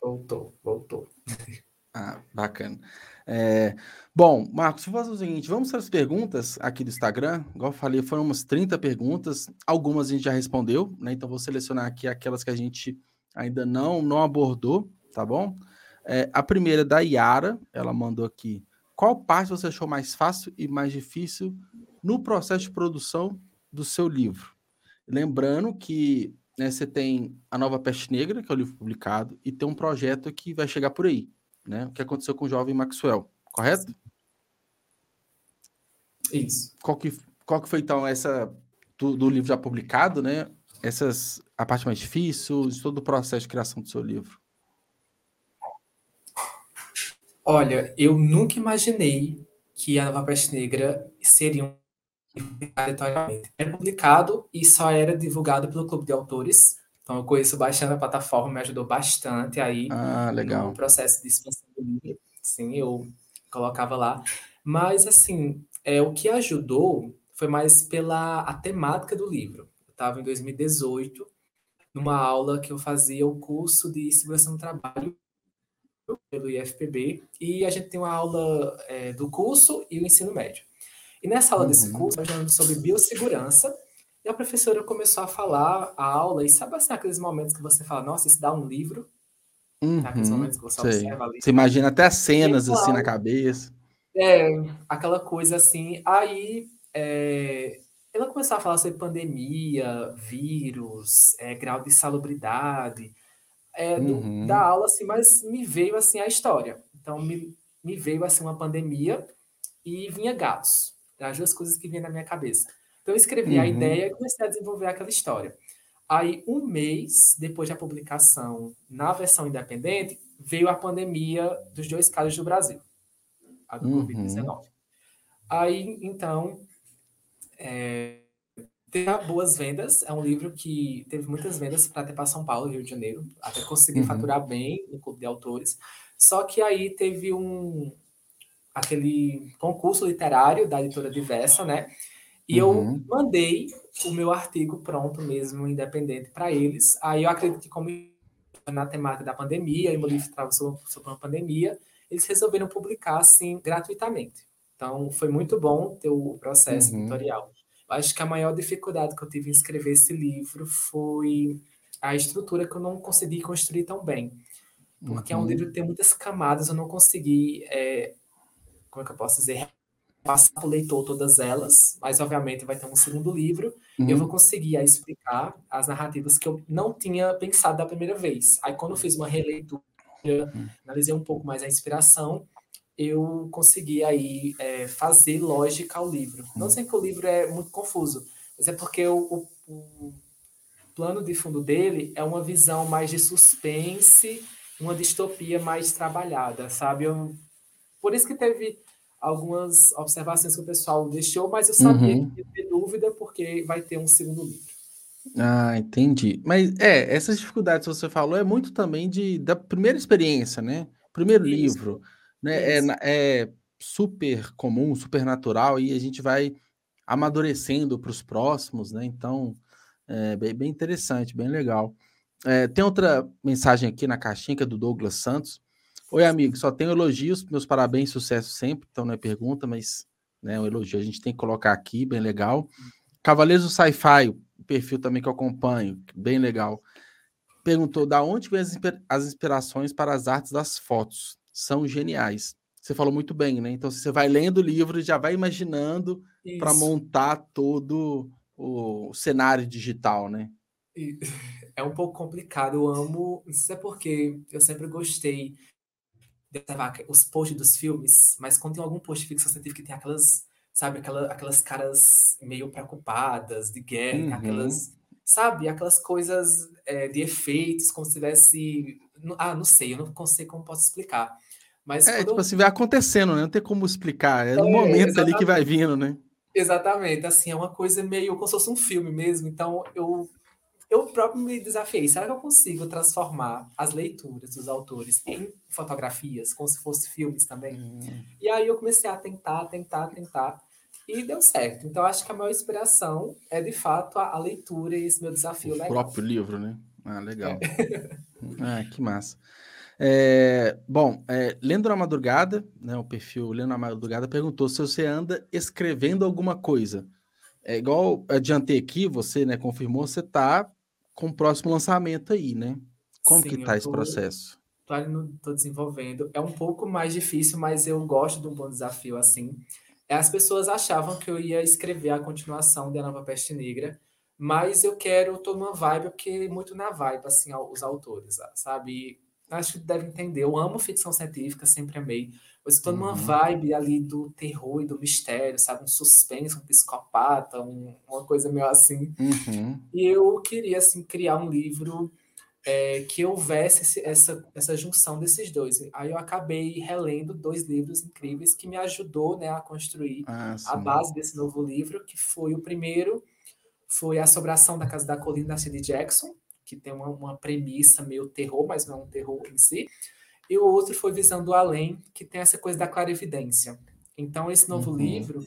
Voltou, voltou. *laughs* Ah, bacana. É, bom, Marcos, vou fazer o seguinte: vamos para as perguntas aqui do Instagram. Igual eu falei, foram umas 30 perguntas, algumas a gente já respondeu, né? Então vou selecionar aqui aquelas que a gente ainda não, não abordou, tá bom? É, a primeira é da Yara, ela mandou aqui. Qual parte você achou mais fácil e mais difícil no processo de produção do seu livro? Lembrando que né, você tem a Nova Peste Negra, que é o livro publicado, e tem um projeto que vai chegar por aí, né? O que aconteceu com o jovem Maxwell, correto? Isso. Qual que, qual que foi então essa do, do, livro já publicado, né? Essas a parte mais difícil de todo o processo de criação do seu livro. Olha, eu nunca imaginei que a Nova Peste Negra seria um publicado e só era divulgado pelo Clube de Autores. Então eu conheço bastante a plataforma, me ajudou bastante aí ah, legal. no processo de expansão do livro. Sim, eu colocava lá. Mas assim, é, o que ajudou foi mais pela a temática do livro. Eu estava em 2018, numa aula que eu fazia o curso de segurança no trabalho pelo IFPB, e a gente tem uma aula é, do curso e o ensino médio. E nessa aula uhum. desse curso, nós falamos sobre biossegurança, e a professora começou a falar a aula, e sabe assim, aqueles momentos que você fala, nossa, isso dá um livro? Uhum, aqueles momentos que você sei. observa ali. Você imagina até as cenas assim na cabeça. É, aquela coisa assim. Aí é, ela começou a falar sobre pandemia, vírus, é, grau de salubridade é, do, uhum. da aula, assim, mas me veio assim a história. Então me, me veio assim uma pandemia e vinha gatos as duas coisas que vinham na minha cabeça. Então eu escrevi uhum. a ideia e comecei a desenvolver aquela história. Aí, um mês depois da publicação na versão independente, veio a pandemia dos dois casos do Brasil, a do uhum. Covid-19. Aí, então, é, teve boas vendas. É um livro que teve muitas vendas para até para São Paulo, Rio de Janeiro. Até consegui uhum. faturar bem no clube de autores. Só que aí teve um, aquele concurso literário da editora Diversa, né? E uhum. eu mandei o meu artigo pronto mesmo, independente, para eles. Aí eu acredito que, como na temática da pandemia, e meu livro estava sobre, sobre uma pandemia, eles resolveram publicar assim gratuitamente. Então foi muito bom ter o processo uhum. editorial. Eu acho que a maior dificuldade que eu tive em escrever esse livro foi a estrutura que eu não consegui construir tão bem. Porque uhum. é um uhum. livro que tem muitas camadas, eu não consegui é, como é que eu posso dizer, passar para o leitor todas elas, mas obviamente vai ter um segundo livro, uhum. eu vou conseguir explicar as narrativas que eu não tinha pensado da primeira vez. Aí quando eu fiz uma releitura, uhum. analisei um pouco mais a inspiração, eu consegui aí é, fazer lógica ao livro. Uhum. Não sei que o livro é muito confuso, mas é porque o, o, o plano de fundo dele é uma visão mais de suspense, uma distopia mais trabalhada, sabe? Eu, por isso que teve algumas observações que o pessoal deixou, mas eu sabia uhum. que ia ter dúvida porque vai ter um segundo livro. Ah, entendi. Mas é, essas dificuldades que você falou é muito também de da primeira experiência, né? Primeiro Isso. livro, né? É, é super comum, super natural e a gente vai amadurecendo para os próximos, né? Então, é bem, bem interessante, bem legal. É, tem outra mensagem aqui na caixinha que é do Douglas Santos. Oi, amigo, só tenho elogios, meus parabéns, sucesso sempre. Então não é pergunta, mas né, um elogio a gente tem que colocar aqui, bem legal. Cavaleiros do Sci-Fi, perfil também que eu acompanho, bem legal. Perguntou da onde vem as inspirações para as artes das fotos. São geniais. Você falou muito bem, né? Então você vai lendo o livro e já vai imaginando para montar todo o cenário digital, né? *laughs* É um pouco complicado. Eu amo, se é porque eu sempre gostei observar os posts dos filmes, mas quando tem algum post de ficção científica que tem aquelas, sabe, aquela, aquelas caras meio preocupadas de guerra, uhum. aquelas, sabe, aquelas coisas é, de efeitos, como se tivesse. Ah, não sei, eu não sei como posso explicar. Mas é, tipo eu... assim, vai acontecendo, né? Não tem como explicar. É no é, momento exatamente. ali que vai vindo, né? Exatamente, assim, é uma coisa meio como se fosse um filme mesmo. Então, eu eu próprio me desafiei. Será que eu consigo transformar as leituras dos autores em fotografias, como se fossem filmes também? Hum. E aí eu comecei a tentar, tentar, tentar. E deu certo. Então, acho que a maior inspiração é, de fato, a, a leitura e esse meu desafio o legal. Próprio livro, né? Ah, legal. É. *laughs* ah, que massa. É, bom, é, Lendo na Madrugada, né, o perfil Lendo na Madrugada perguntou se você anda escrevendo alguma coisa. É igual adiantei aqui, você né, confirmou, você está com o próximo lançamento aí, né? Como Sim, que tá tô, esse processo? Tô, desenvolvendo. É um pouco mais difícil, mas eu gosto de um bom desafio assim. As pessoas achavam que eu ia escrever a continuação da Nova Peste Negra, mas eu quero, numa vibe, porque muito na vibe, assim, os autores, sabe? acho que deve entender. Eu amo ficção científica, sempre amei. Mas estou numa uhum. vibe ali do terror e do mistério, sabe? Um suspense, um psicopata, um, uma coisa meio assim. Uhum. E eu queria, assim, criar um livro é, que houvesse esse, essa, essa junção desses dois. Aí eu acabei relendo dois livros incríveis que me ajudou né, a construir ah, a base desse novo livro, que foi o primeiro, foi A Sobração da Casa da Colina, da C.D. Jackson, que tem uma, uma premissa meio terror, mas não é um terror em si. E o outro foi Visando Além, que tem essa coisa da clarividência. Então, esse novo uhum. livro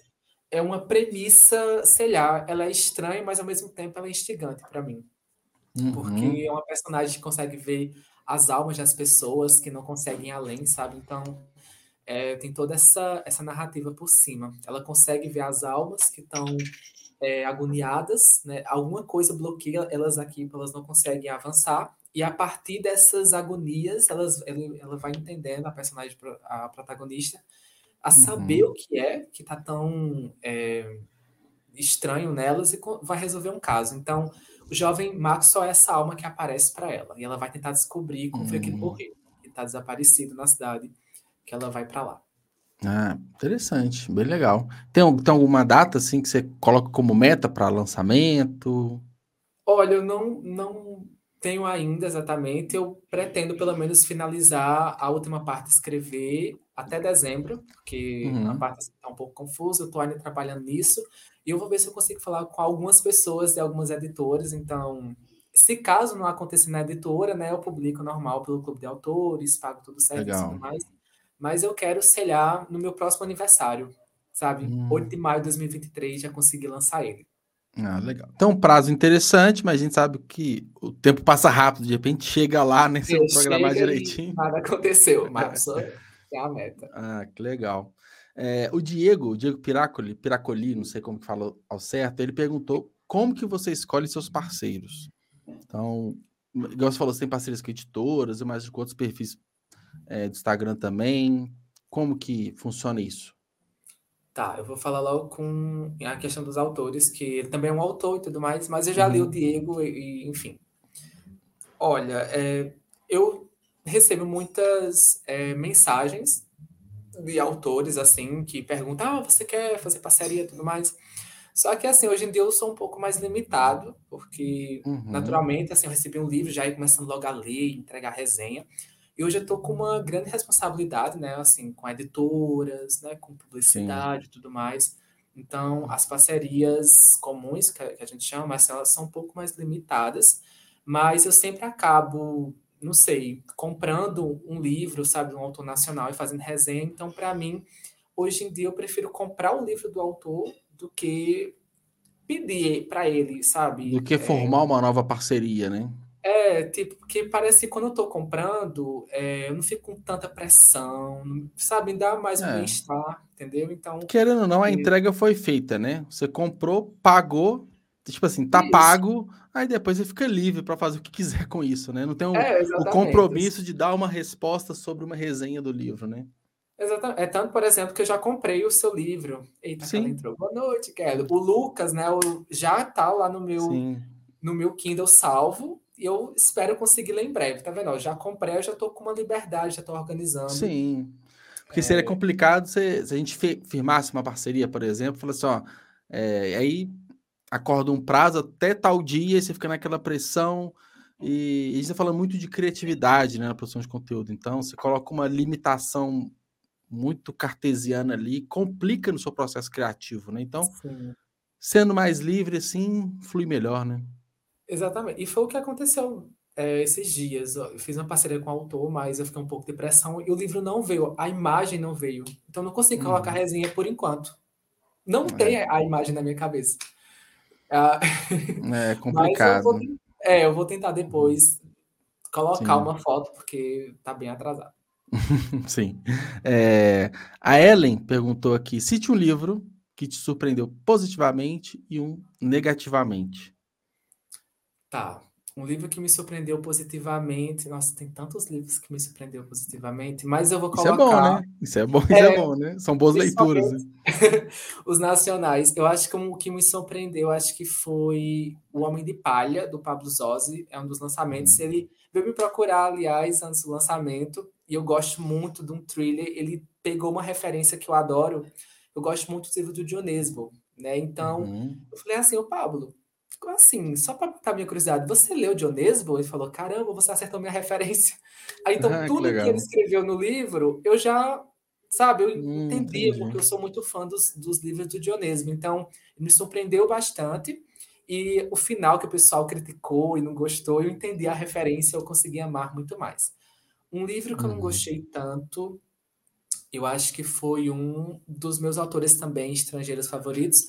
é uma premissa, sei lá, ela é estranha, mas ao mesmo tempo ela é instigante para mim. Uhum. Porque é uma personagem que consegue ver as almas das pessoas que não conseguem além, sabe? Então, é, tem toda essa, essa narrativa por cima. Ela consegue ver as almas que estão é, agoniadas, né? Alguma coisa bloqueia elas aqui, elas não conseguem avançar. E a partir dessas agonias, elas, ela, ela vai entendendo a personagem, a protagonista, a saber uhum. o que é que está tão é, estranho nelas e vai resolver um caso. Então, o jovem Max só é essa alma que aparece para ela e ela vai tentar descobrir como uhum. foi que ele uhum. morreu. Ele está desaparecido na cidade, que ela vai para lá. Ah, interessante, bem legal. Tem, tem alguma data assim que você coloca como meta para lançamento? Olha, eu não, não tenho ainda exatamente. Eu pretendo pelo menos finalizar a última parte, escrever até dezembro, porque uhum. a parte está um pouco confusa. Eu estou ainda trabalhando nisso e eu vou ver se eu consigo falar com algumas pessoas de algumas editoras. Então, se caso não acontecer na editora, né, eu publico normal pelo clube de autores, pago tudo certo e tudo mais mas eu quero selhar no meu próximo aniversário, sabe? Hum. 8 de maio de 2023 já consegui lançar ele. Ah, legal. Então, um prazo interessante, mas a gente sabe que o tempo passa rápido, de repente chega lá, né? Se eu programar direitinho. Nada aconteceu, *laughs* mas é a meta. Ah, que legal. É, o Diego, o Diego Piracoli, Piracoli, não sei como que falou ao certo, ele perguntou como que você escolhe seus parceiros. Então, igual você falou, você tem parceiros com editoras e mais com outros perfis é, do Instagram também? Como que funciona isso? Tá, eu vou falar logo com a questão dos autores, que ele também é um autor e tudo mais, mas eu já uhum. li o uhum. Diego e, e enfim. Olha, é, eu recebo muitas é, mensagens de autores, assim, que perguntam, ah, você quer fazer parceria e tudo mais? Só que, assim, hoje em dia eu sou um pouco mais limitado, porque, uhum. naturalmente, assim, eu recebi um livro já e começando logo a ler, entregar resenha. E hoje eu estou com uma grande responsabilidade, né? Assim, com editoras, né? Com publicidade e tudo mais. Então, as parcerias comuns, que a gente chama, assim, elas são um pouco mais limitadas, mas eu sempre acabo, não sei, comprando um livro, sabe, de um autor nacional e fazendo resenha. Então, para mim, hoje em dia, eu prefiro comprar o livro do autor do que pedir para ele, sabe? Do que formar é... uma nova parceria, né? É, tipo, porque parece que quando eu tô comprando, é, eu não fico com tanta pressão, sabe? Dá mais um é. bem-estar, entendeu? Então. Querendo ou não, a entrega foi feita, né? Você comprou, pagou, tipo assim, tá isso. pago, aí depois você fica livre para fazer o que quiser com isso, né? Não tem um, é, o compromisso de dar uma resposta sobre uma resenha do livro, né? Exatamente. É tanto, por exemplo, que eu já comprei o seu livro. Eita, Sim. ela entrou. Boa noite, Kelly. O Lucas, né? O, já tá lá no meu, no meu Kindle salvo eu espero conseguir ler em breve, tá vendo? Eu já comprei, eu já tô com uma liberdade, já tô organizando. Sim. Porque é... seria complicado se, se, a gente firmasse uma parceria, por exemplo, falar assim, ó, é, aí acorda um prazo até tal dia, e você fica naquela pressão, e a gente está falando muito de criatividade né, na produção de conteúdo. Então, você coloca uma limitação muito cartesiana ali, complica no seu processo criativo, né? Então, Sim. sendo mais livre, assim, flui melhor, né? Exatamente. E foi o que aconteceu é, esses dias. Eu fiz uma parceria com o autor, mas eu fiquei um pouco de pressão e o livro não veio, a imagem não veio. Então não consegui colocar uhum. resenha por enquanto. Não é. tem a imagem na minha cabeça. Ah, *laughs* é complicado. Eu vou, é, eu vou tentar depois colocar Sim. uma foto, porque tá bem atrasado. *laughs* Sim. É, a Ellen perguntou aqui: cite um livro que te surpreendeu positivamente e um negativamente. Tá. Um livro que me surpreendeu positivamente. Nossa, tem tantos livros que me surpreendeu positivamente, mas eu vou colocar. Isso é bom, né? Isso é bom, isso é, é bom, né? São boas leituras. Né? *laughs* Os nacionais. Eu acho que o que me surpreendeu, acho que foi O Homem de Palha, do Pablo Zozzi. É um dos lançamentos. Hum. Ele veio me procurar, aliás, antes do lançamento, e eu gosto muito de um thriller. Ele pegou uma referência que eu adoro. Eu gosto muito do livro do Dionesbo, né? Então, uhum. eu falei assim, ô Pablo, assim, só para botar minha curiosidade, você leu Dionesbo? Ele falou, caramba, você acertou minha *laughs* referência. Aí, então, ah, tudo que, que, ele escreveu no livro, eu já, sabe, eu hum, entendia, entendi. porque eu sou muito fã dos, dos livros do Dionesbo. Então, me surpreendeu bastante. E o final que o pessoal criticou e não gostou, eu entendi a referência, eu consegui amar muito mais. Um livro que eu não uhum. gostei tanto, eu acho que foi um dos meus autores também estrangeiros favoritos,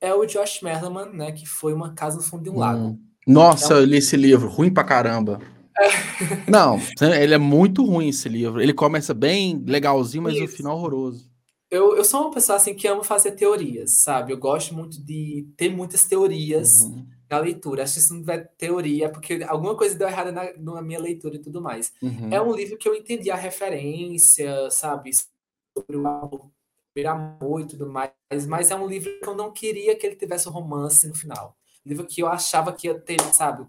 é o Josh Merleman, né? Que foi Uma Casa no Fundo de um Lago. Hum. Nossa, eu li esse livro, ruim pra caramba. É. Não, ele é muito ruim esse livro. Ele começa bem legalzinho, mas Isso. o final horroroso. Eu, eu sou uma pessoa assim que amo fazer teorias, sabe? Eu gosto muito de ter muitas teorias uhum. na leitura. Acho que se não tiver teoria, porque alguma coisa deu errada na, na minha leitura e tudo mais. Uhum. É um livro que eu entendi a referência, sabe? Sobre o amor e tudo mais, mas é um livro que eu não queria que ele tivesse um romance no final. Um livro que eu achava que ia ter, sabe,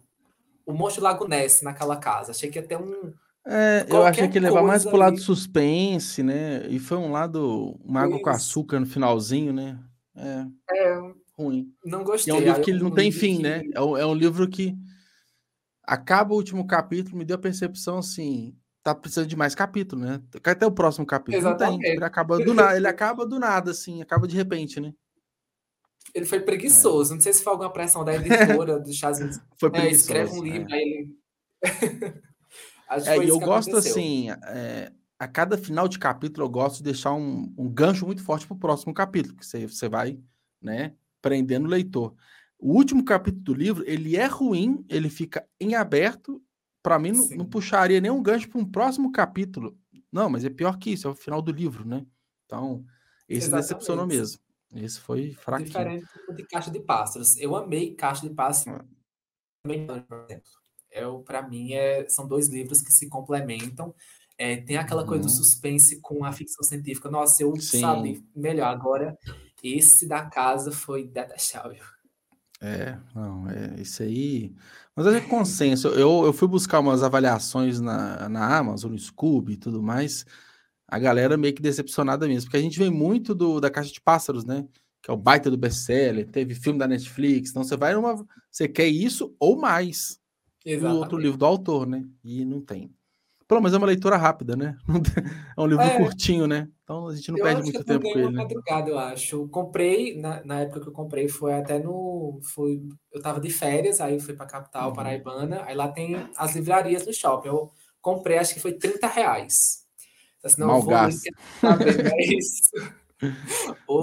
o monstro Lago Ness naquela casa. Achei que ia ter um. É, eu achei que ia levar mais pro lado suspense, né? E foi um lado, uma água com açúcar no finalzinho, né? É. é ruim. Não gostei. E é um livro que ele não tem fim, que... né? É um, é um livro que acaba o último capítulo, me deu a percepção assim, tá precisando de mais capítulo, né? Até o próximo capítulo. Exatamente. Tem. Ele acaba do nada, ele acaba do nada, assim, acaba de repente, né? Ele foi preguiçoso. É. Não sei se foi alguma pressão da editora do Chaz. *laughs* Foi preguiçoso. É, escreve um livro, é. aí ele. *laughs* É, e eu gosto aconteceu. assim. É, a cada final de capítulo eu gosto de deixar um, um gancho muito forte para o próximo capítulo, que você, você vai, né, prendendo o leitor. O último capítulo do livro, ele é ruim, ele fica em aberto para mim, não, não, puxaria nenhum gancho para um próximo capítulo. Não, mas é pior que isso, é o final do livro, né? Então, esse Exatamente. decepcionou mesmo. Esse foi fraquinho. Diferente de Caixa de Pássaros. Eu amei Caixa de Pássaros. Eu, para mim, é, são dois livros que se complementam. É, tem aquela coisa do uhum. suspense com a ficção científica. Nossa, eu, Sim. sabe, melhor. Agora, esse da casa foi detestável. É, não, é isso aí. Mas é consenso. Eu, eu fui buscar umas avaliações na, na Amazon, no Scooby e tudo mais. A galera meio que decepcionada mesmo, porque a gente vem muito do, da Caixa de Pássaros, né? Que é o baita do best-seller, teve filme da Netflix. Então você vai numa. Você quer isso ou mais. Exatamente. Do outro livro do autor, né? E não tem. Pelo menos é uma leitura rápida, né? *laughs* É um livro é, curtinho, né? Então a gente não perde muito tempo com ele. Né? madrugada, eu acho. comprei, na, na, época que eu comprei, foi até no. Foi, eu tava de férias, aí fui pra capital uhum. paraibana, aí lá tem as livrarias no shopping. Eu comprei, acho que foi 30 reais. Assim, não, Mal gasto.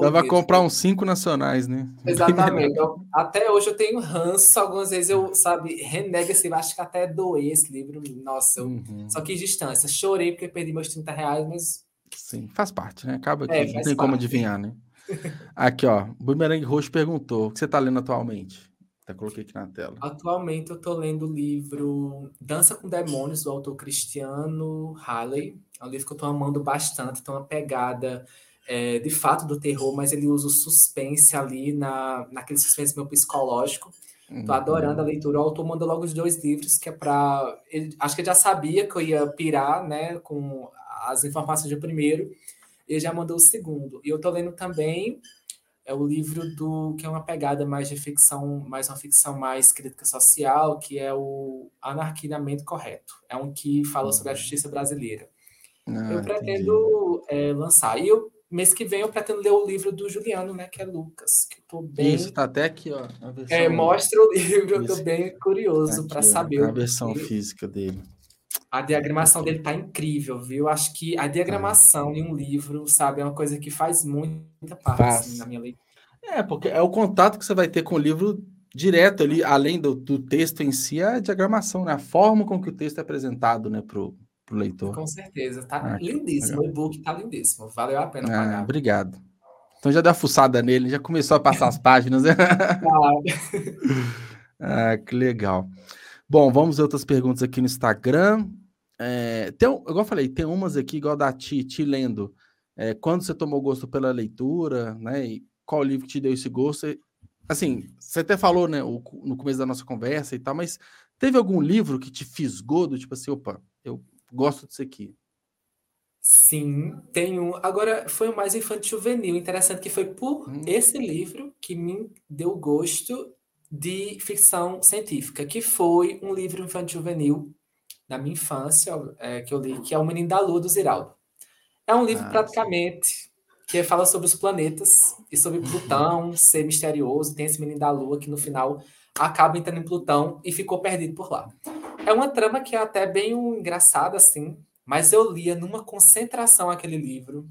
Dava pra comprar uns cinco nacionais, né? *laughs* Exatamente. Até hoje eu tenho ranço, algumas vezes eu, sabe, renego esse livro, acho que até doei esse livro. Nossa, eu uhum. só quis distância. Chorei porque perdi meus 30 reais, mas. Sim, faz parte, né? Acaba que é, não tem parte. como adivinhar, né? *laughs* aqui, ó, Bumerangue Roxo perguntou: o que você tá lendo atualmente? Até coloquei aqui na tela. Atualmente eu tô lendo o livro Dança com Demônios, do autor Cristiano Halley. É um livro que eu tô amando bastante, tem uma pegada é, de fato do terror, mas ele usa o suspense ali na, naquele suspense meu psicológico. Uhum. Tô adorando a leitura. O autor mandou logo os dois livros, que é para. Acho que ele já sabia que eu ia pirar, né, com as informações do primeiro. Ele já mandou o segundo. E eu tô lendo também é o livro do que é uma pegada mais de ficção, mais uma ficção mais crítica social, que é o Anarquinamento Correto. É um que fala sobre a uhum. justiça brasileira. Ah, eu pretendo é, lançar. E eu mês que vem eu pretendo ler o livro do Juliano, né? Que é Lucas. Que tô bem... Isso, tá até aqui, ó. É, mostra o livro, eu tô bem curioso para saber. A versão que... física dele. A diagramação dele tá incrível, viu? Acho que a diagramação ah. em um livro, sabe, é uma coisa que faz muita parte assim, na minha leitura. É, porque é o contato que você vai ter com o livro direto ali, além do, do texto em si, a diagramação, né? A forma com que o texto é apresentado, né, para o leitor. Com certeza, tá ah, lindíssimo. O e-book tá lindíssimo. Valeu a pena ah, pagar. Obrigado. Então já deu a fuçada nele, já começou a passar as páginas. Né? *laughs* ah, que legal. Bom, vamos ver outras perguntas aqui no Instagram. É, tem, igual eu falei, tem umas aqui, igual da Ti, Ti lendo. É, quando você tomou gosto pela leitura, né? E qual livro que te deu esse gosto? Assim, você até falou, né, no começo da nossa conversa e tal, mas teve algum livro que te fisgou do tipo assim, opa, gosto disso aqui? Sim, tem um. Agora, foi o mais infantil juvenil. Interessante que foi por hum. esse livro que me deu gosto de ficção científica, que foi um livro infantil juvenil da minha infância, é, que eu li, que é O Menino da Lua, do Ziraldo. É um livro ah, praticamente sim. que fala sobre os planetas e sobre uhum. Plutão ser misterioso. Tem esse menino da Lua que no final acaba entrando em Plutão e ficou perdido por lá. É uma trama que é até bem engraçada, assim, mas eu lia numa concentração aquele livro.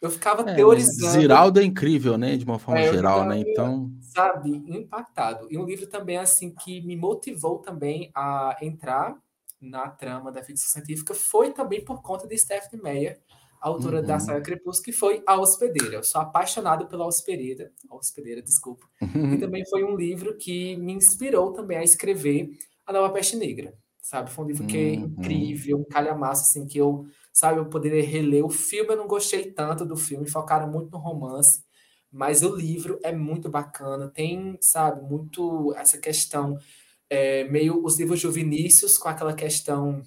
Eu ficava é, teorizando. Ziraldo é incrível, né? De uma forma é, geral, né? Então. Sabe, impactado. E um livro também, assim, que me motivou também a entrar na trama da ficção científica foi também por conta de Stephanie Meyer, autora uhum. da saga Crepúsculo, que foi A Hospedeira. Eu sou apaixonado pela Hospedeira, a Hospedeira, desculpa. Uhum. E *laughs* também foi um livro que me inspirou também a escrever A Nova Peste Negra, sabe? Foi um livro que é uhum. incrível, um calhamaço, assim, que eu, sabe, eu poderia reler. O filme eu não gostei tanto do filme, focaram muito no romance, mas o livro é muito bacana, tem, sabe, muito essa questão, é, meio os livros de Vinícius com aquela questão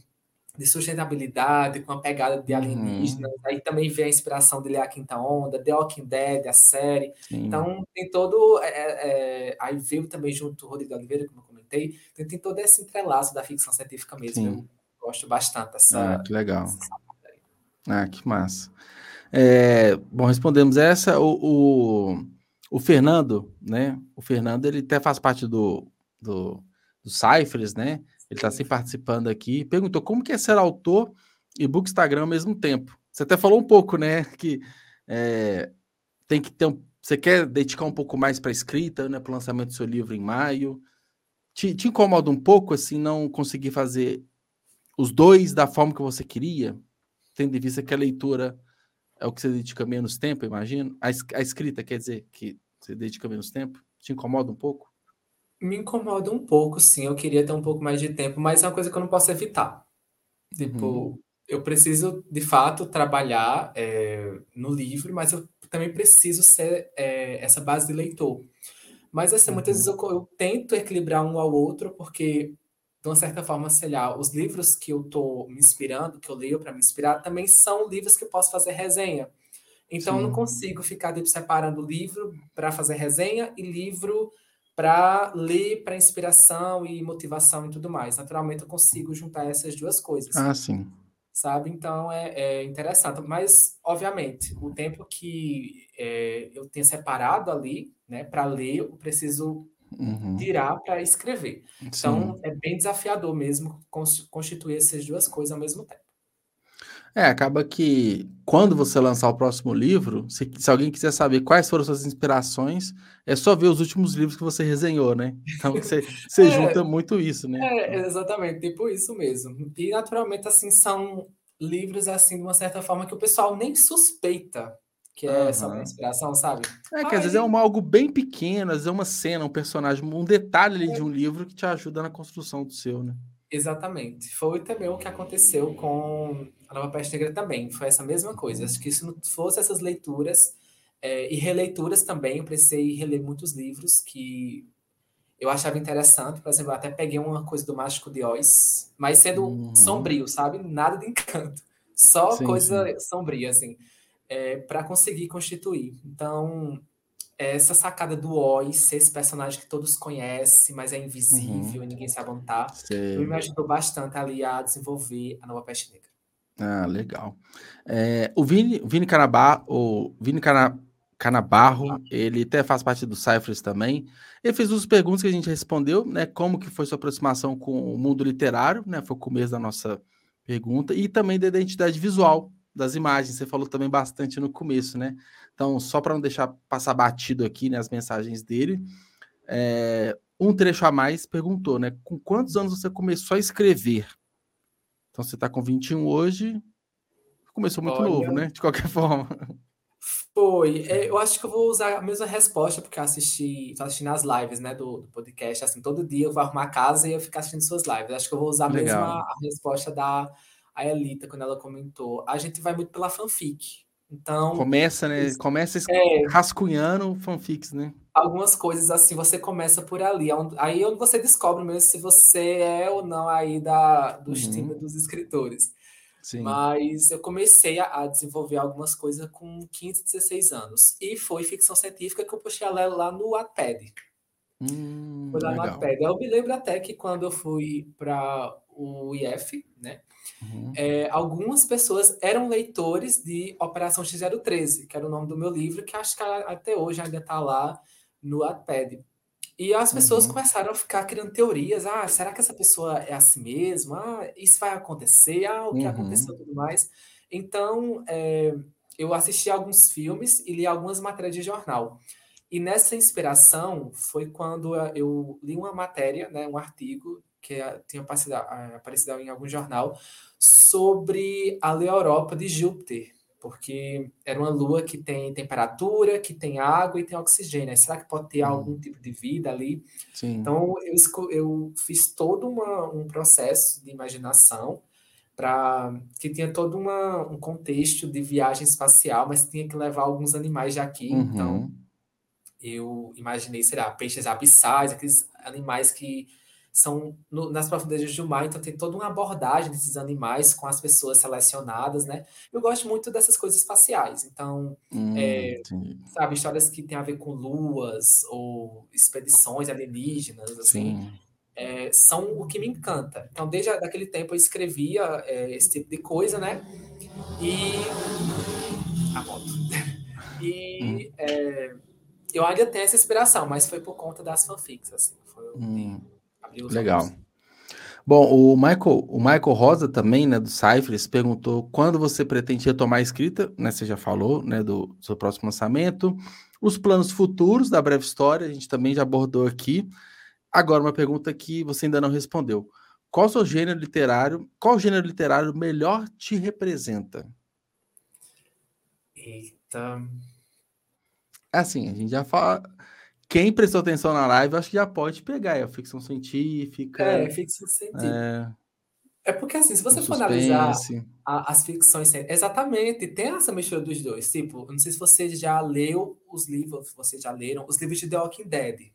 de sustentabilidade, com a pegada de alienígenas. Uhum. Aí também vem a inspiração dele a Quinta Onda, The Walking Dead, a série. Sim. Então tem todo. É, é, é aí veio também junto o Rodrigo Oliveira, como eu comentei, então, tem todo esse entrelaço da ficção científica mesmo. Sim. Eu gosto bastante dessa. Ah, que legal. Ah, que massa. É, bom, respondemos essa. O, o, o, Fernando, né? O Fernando, ele até faz parte do, do, do Cyphers, né? Ele está sempre participando aqui. Perguntou como que é ser autor e book Instagram ao mesmo tempo. Você até falou um pouco, né? Que é, tem que ter um, Você quer dedicar um pouco mais para a escrita, né? Para o lançamento do seu livro em maio. Te, te incomoda um pouco, assim, não conseguir fazer os dois da forma que você queria? Tendo em vista que a leitura é o que você dedica menos tempo, imagino. A, a escrita quer dizer que você dedica menos tempo? Te incomoda um pouco? Me incomoda um pouco, sim. Eu queria ter um pouco mais de tempo, mas é uma coisa que eu não posso evitar. Tipo, uhum. eu preciso, de fato, trabalhar é, no livro, mas eu também preciso ser é, essa base de leitor. Mas, assim, muitas vezes eu, eu, tento equilibrar um ao outro, porque, de uma certa forma, sei lá, os livros que eu tô me inspirando, que eu leio para me inspirar, também são livros que eu posso fazer resenha. Então, Sim. eu não consigo ficar tipo, separando livro para fazer resenha e livro para ler para inspiração e motivação e tudo mais. Naturalmente, eu consigo juntar essas duas coisas. Ah, sim. Sabe? Então, é, é interessante. Mas, obviamente, o tempo que é, eu tenho separado ali, né, para ler, eu preciso uhum. tirar para escrever. Então, sim. é bem desafiador mesmo constituir essas duas coisas ao mesmo tempo. É, acaba que quando você lançar o próximo livro, se, se, alguém quiser saber quais foram suas inspirações, é só ver os últimos livros que você resenhou, né? *laughs* Então você, você é, junta muito isso, né? É, exatamente, tipo isso mesmo. E naturalmente, assim, são livros, assim, de uma certa forma, que o pessoal nem suspeita que é uhum. só inspiração, sabe? É, que às vezes é uma, algo bem pequeno, às vezes é uma cena, um personagem, um detalhe ali de um livro que te ajuda na construção do seu, né? Exatamente. Foi também o que aconteceu com a Nova Peste Negra também. Foi essa mesma coisa. Acho que se não fosse essas leituras é, e releituras também, eu precisei reler muitos livros que eu achava interessante. Por exemplo, eu até peguei uma coisa do Mágico de Oz, mas sendo uhum. sombrio, sabe? Nada de encanto. Só sim, coisa sim. sombria, assim, é, para conseguir constituir. Então, essa sacada do Oz ser esse personagem que todos conhecem, mas é invisível uhum. e ninguém sabe onde tá, me ajudou bastante ali a desenvolver a nova peste negra. Ah, legal. É, o Vini, Vini Canabar, o Vini Cana, Canabarro, ah. ele até faz parte do Cyphers também. Ele fez duas perguntas que a gente respondeu, né? Como que foi sua aproximação com o mundo literário, né? Foi o começo da nossa pergunta, e também da identidade visual, das imagens. Você falou também bastante no começo, né? Então, só para não deixar passar batido aqui né, as mensagens dele, é, um trecho a mais perguntou, né? Com quantos anos você começou a escrever? Então, você está com 21 hoje, começou muito Olha, novo, né? De qualquer *laughs* forma. Foi. É, eu acho que eu vou usar a mesma resposta, porque eu assisti, tô assistindo as lives, né, do, do, podcast, assim, todo dia eu vou arrumar a casa e eu ficar assistindo suas lives. Acho que eu vou usar a Legal. mesma a resposta da a Elita, quando ela comentou. A gente vai muito pela fanfic. Então. Começa, né? Isso, começa é, rascunhando fanfics, né? Algumas coisas assim, você começa por ali. É aí é onde você descobre mesmo se você é ou não aí da, do uhum. time dos escritores. Sim. Mas eu comecei a, a, desenvolver algumas coisas com 15, 16 anos. E foi ficção científica que eu puxei a lá no Wattpad. Hum, foi lá legal. no Wattpad. Eu me lembro até que quando eu fui para o IF, né? Uhum. É, algumas pessoas eram leitores de Operação X013, que era o nome do meu livro, que acho que até hoje ainda está lá no Wattpad. E as pessoas uhum. começaram a ficar criando teorias. Ah, será que essa pessoa é assim mesmo? Ah, isso vai acontecer? Ah, o que uhum. aconteceu tudo mais. Então, é, eu assisti alguns filmes e li algumas matérias de jornal. E nessa inspiração foi quando eu li uma matéria, né, um artigo que tinha aparecido, em algum jornal sobre a Europa de Júpiter porque era uma lua que tem temperatura, que tem água e tem oxigênio. Será que pode ter hum. algum tipo de vida ali? Sim. Então, eu, eu fiz todo uma, um processo de imaginação para que tinha todo uma, um contexto de viagem espacial, mas tinha que levar alguns animais de aqui. Uhum. Então, eu imaginei, sei lá, peixes abissais, aqueles animais que são no, nas profundezas do mar, então tem toda uma abordagem desses animais com as pessoas selecionadas, né? Eu gosto muito dessas coisas espaciais, então, hum, é, sabe, histórias que têm a ver com luas ou expedições alienígenas, assim, é, são o que me encanta. Então, desde aquele tempo eu escrevia é, esse tipo de coisa, né? E a moto. *laughs* e hum. É, eu ainda tenho essa inspiração, mas foi por conta das fanfics, assim. Foi, hum. Legal. Bom, o Michael, o Michael Rosa também, né, do Cyphers, perguntou quando você pretende retomar a escrita, né, você já falou, né, do seu próximo lançamento, os planos futuros da breve história, a gente também já abordou aqui. Agora, uma pergunta que você ainda não respondeu. Qual o seu gênero literário, qual gênero literário melhor te representa? Eita. Assim, a gente já fala, quem prestou atenção na live, acho que já pode pegar. É ficção científica. É, ficção científica. É, é porque, assim, se você for analisar a, as ficções. Exatamente, tem essa mistura dos dois. Tipo, não sei se você já leu os livros, vocês já leram os livros de The Walking Dead.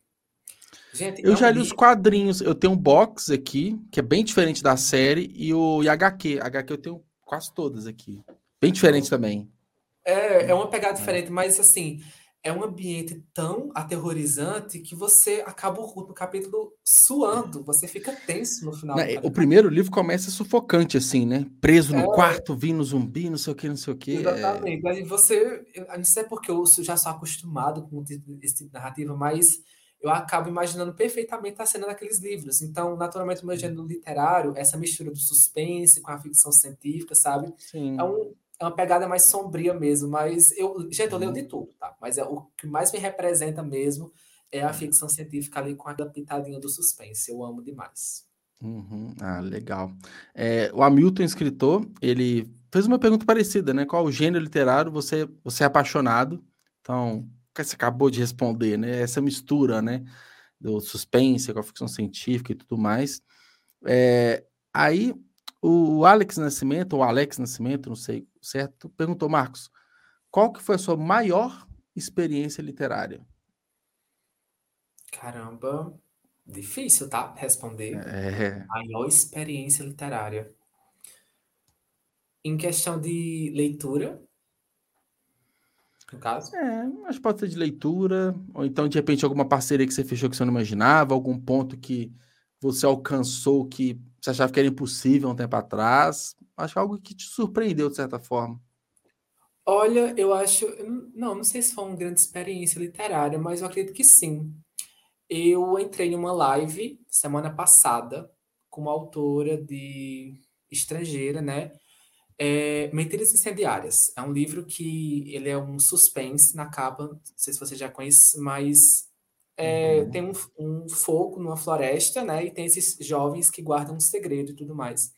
Gente, eu é já li os quadrinhos. Eu tenho um box aqui, que é bem diferente da série, e o e HQ. HQ eu tenho quase todas aqui. Bem diferente também. É, é uma pegada diferente, mas assim é um ambiente tão aterrorizante que você acaba o capítulo suando, você fica tenso no final. o primeiro livro começa sufocante, assim, né? Preso no é... quarto, vindo zumbi, não sei o que, não sei o que. Exatamente. É... Aí você. Não sei porque eu já sou acostumado com esse tipo de narrativa, mas eu acabo imaginando perfeitamente a cena daqueles livros. Então, naturalmente, o meu gênero literário, essa mistura do suspense com a ficção científica, sabe? Sim. É um é uma pegada mais sombria mesmo, mas eu, gente, eu leio de tudo, tá? Mas é o que mais me representa mesmo é a ficção científica ali com a pitadinha do suspense. Eu amo demais. Uhum. Ah, legal. É, o Hamilton, escritor, ele fez uma pergunta parecida, né? Qual o gênero literário você, você é apaixonado? Então, você acabou de responder, né? Essa mistura, né? Do suspense com a ficção científica e tudo mais. É, aí, o Alex Nascimento, ou Alex Nascimento, não sei certo, perguntou, Marcos, qual que foi a sua maior experiência literária? Caramba, difícil, tá? Responder. É... Maior experiência literária. Em questão de leitura, no caso? É, mas pode ser de leitura, ou então, de repente, alguma parceria que você fechou que você não imaginava, algum ponto que você alcançou que você achava que era impossível um tempo atrás? Acho que é algo que te surpreendeu de certa forma. Olha, eu acho. Não, não sei se foi uma grande experiência literária, mas eu acredito que sim. Eu entrei em uma live semana passada com uma autora de estrangeira, né? É Mentiras Incendiárias. É um livro que ele é um suspense na capa, não sei se você já conhece, mas é, uhum. tem um, um, fogo numa floresta, né? E tem esses jovens que guardam um segredo e tudo mais.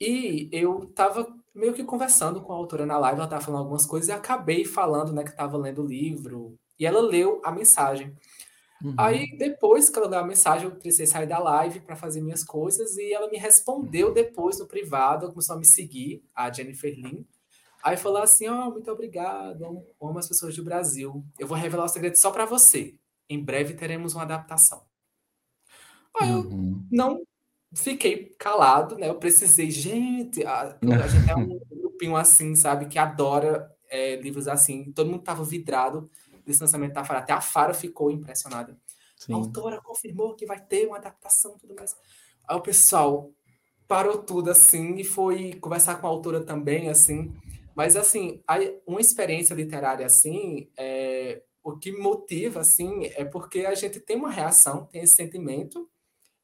E eu tava meio que conversando com a autora na live, ela tava falando algumas coisas e acabei falando, né, que tava lendo o livro. E ela leu a mensagem. Uhum. Aí, depois que ela deu a mensagem, eu precisei sair da live para fazer minhas coisas e ela me respondeu depois no privado, começou a me seguir, a Jennifer Lin. Aí falou assim: Ó, oh, muito obrigado, amo as pessoas do Brasil. Eu vou revelar o segredo só para você. Em breve teremos uma adaptação. Aí eu uhum. não fiquei calado, né? Eu precisei, gente, a, a gente é um *laughs* grupinho assim, sabe, que adora é, livros assim. Todo mundo tava vidrado desse lançamento da Fara. Até a Fara ficou impressionada. Sim. A autora confirmou que vai ter uma adaptação tudo mais. Aí o pessoal parou tudo assim e foi conversar com a autora também, assim. Mas, assim, uma experiência literária assim, é, o que motiva, assim, é porque a gente tem uma reação, tem esse sentimento.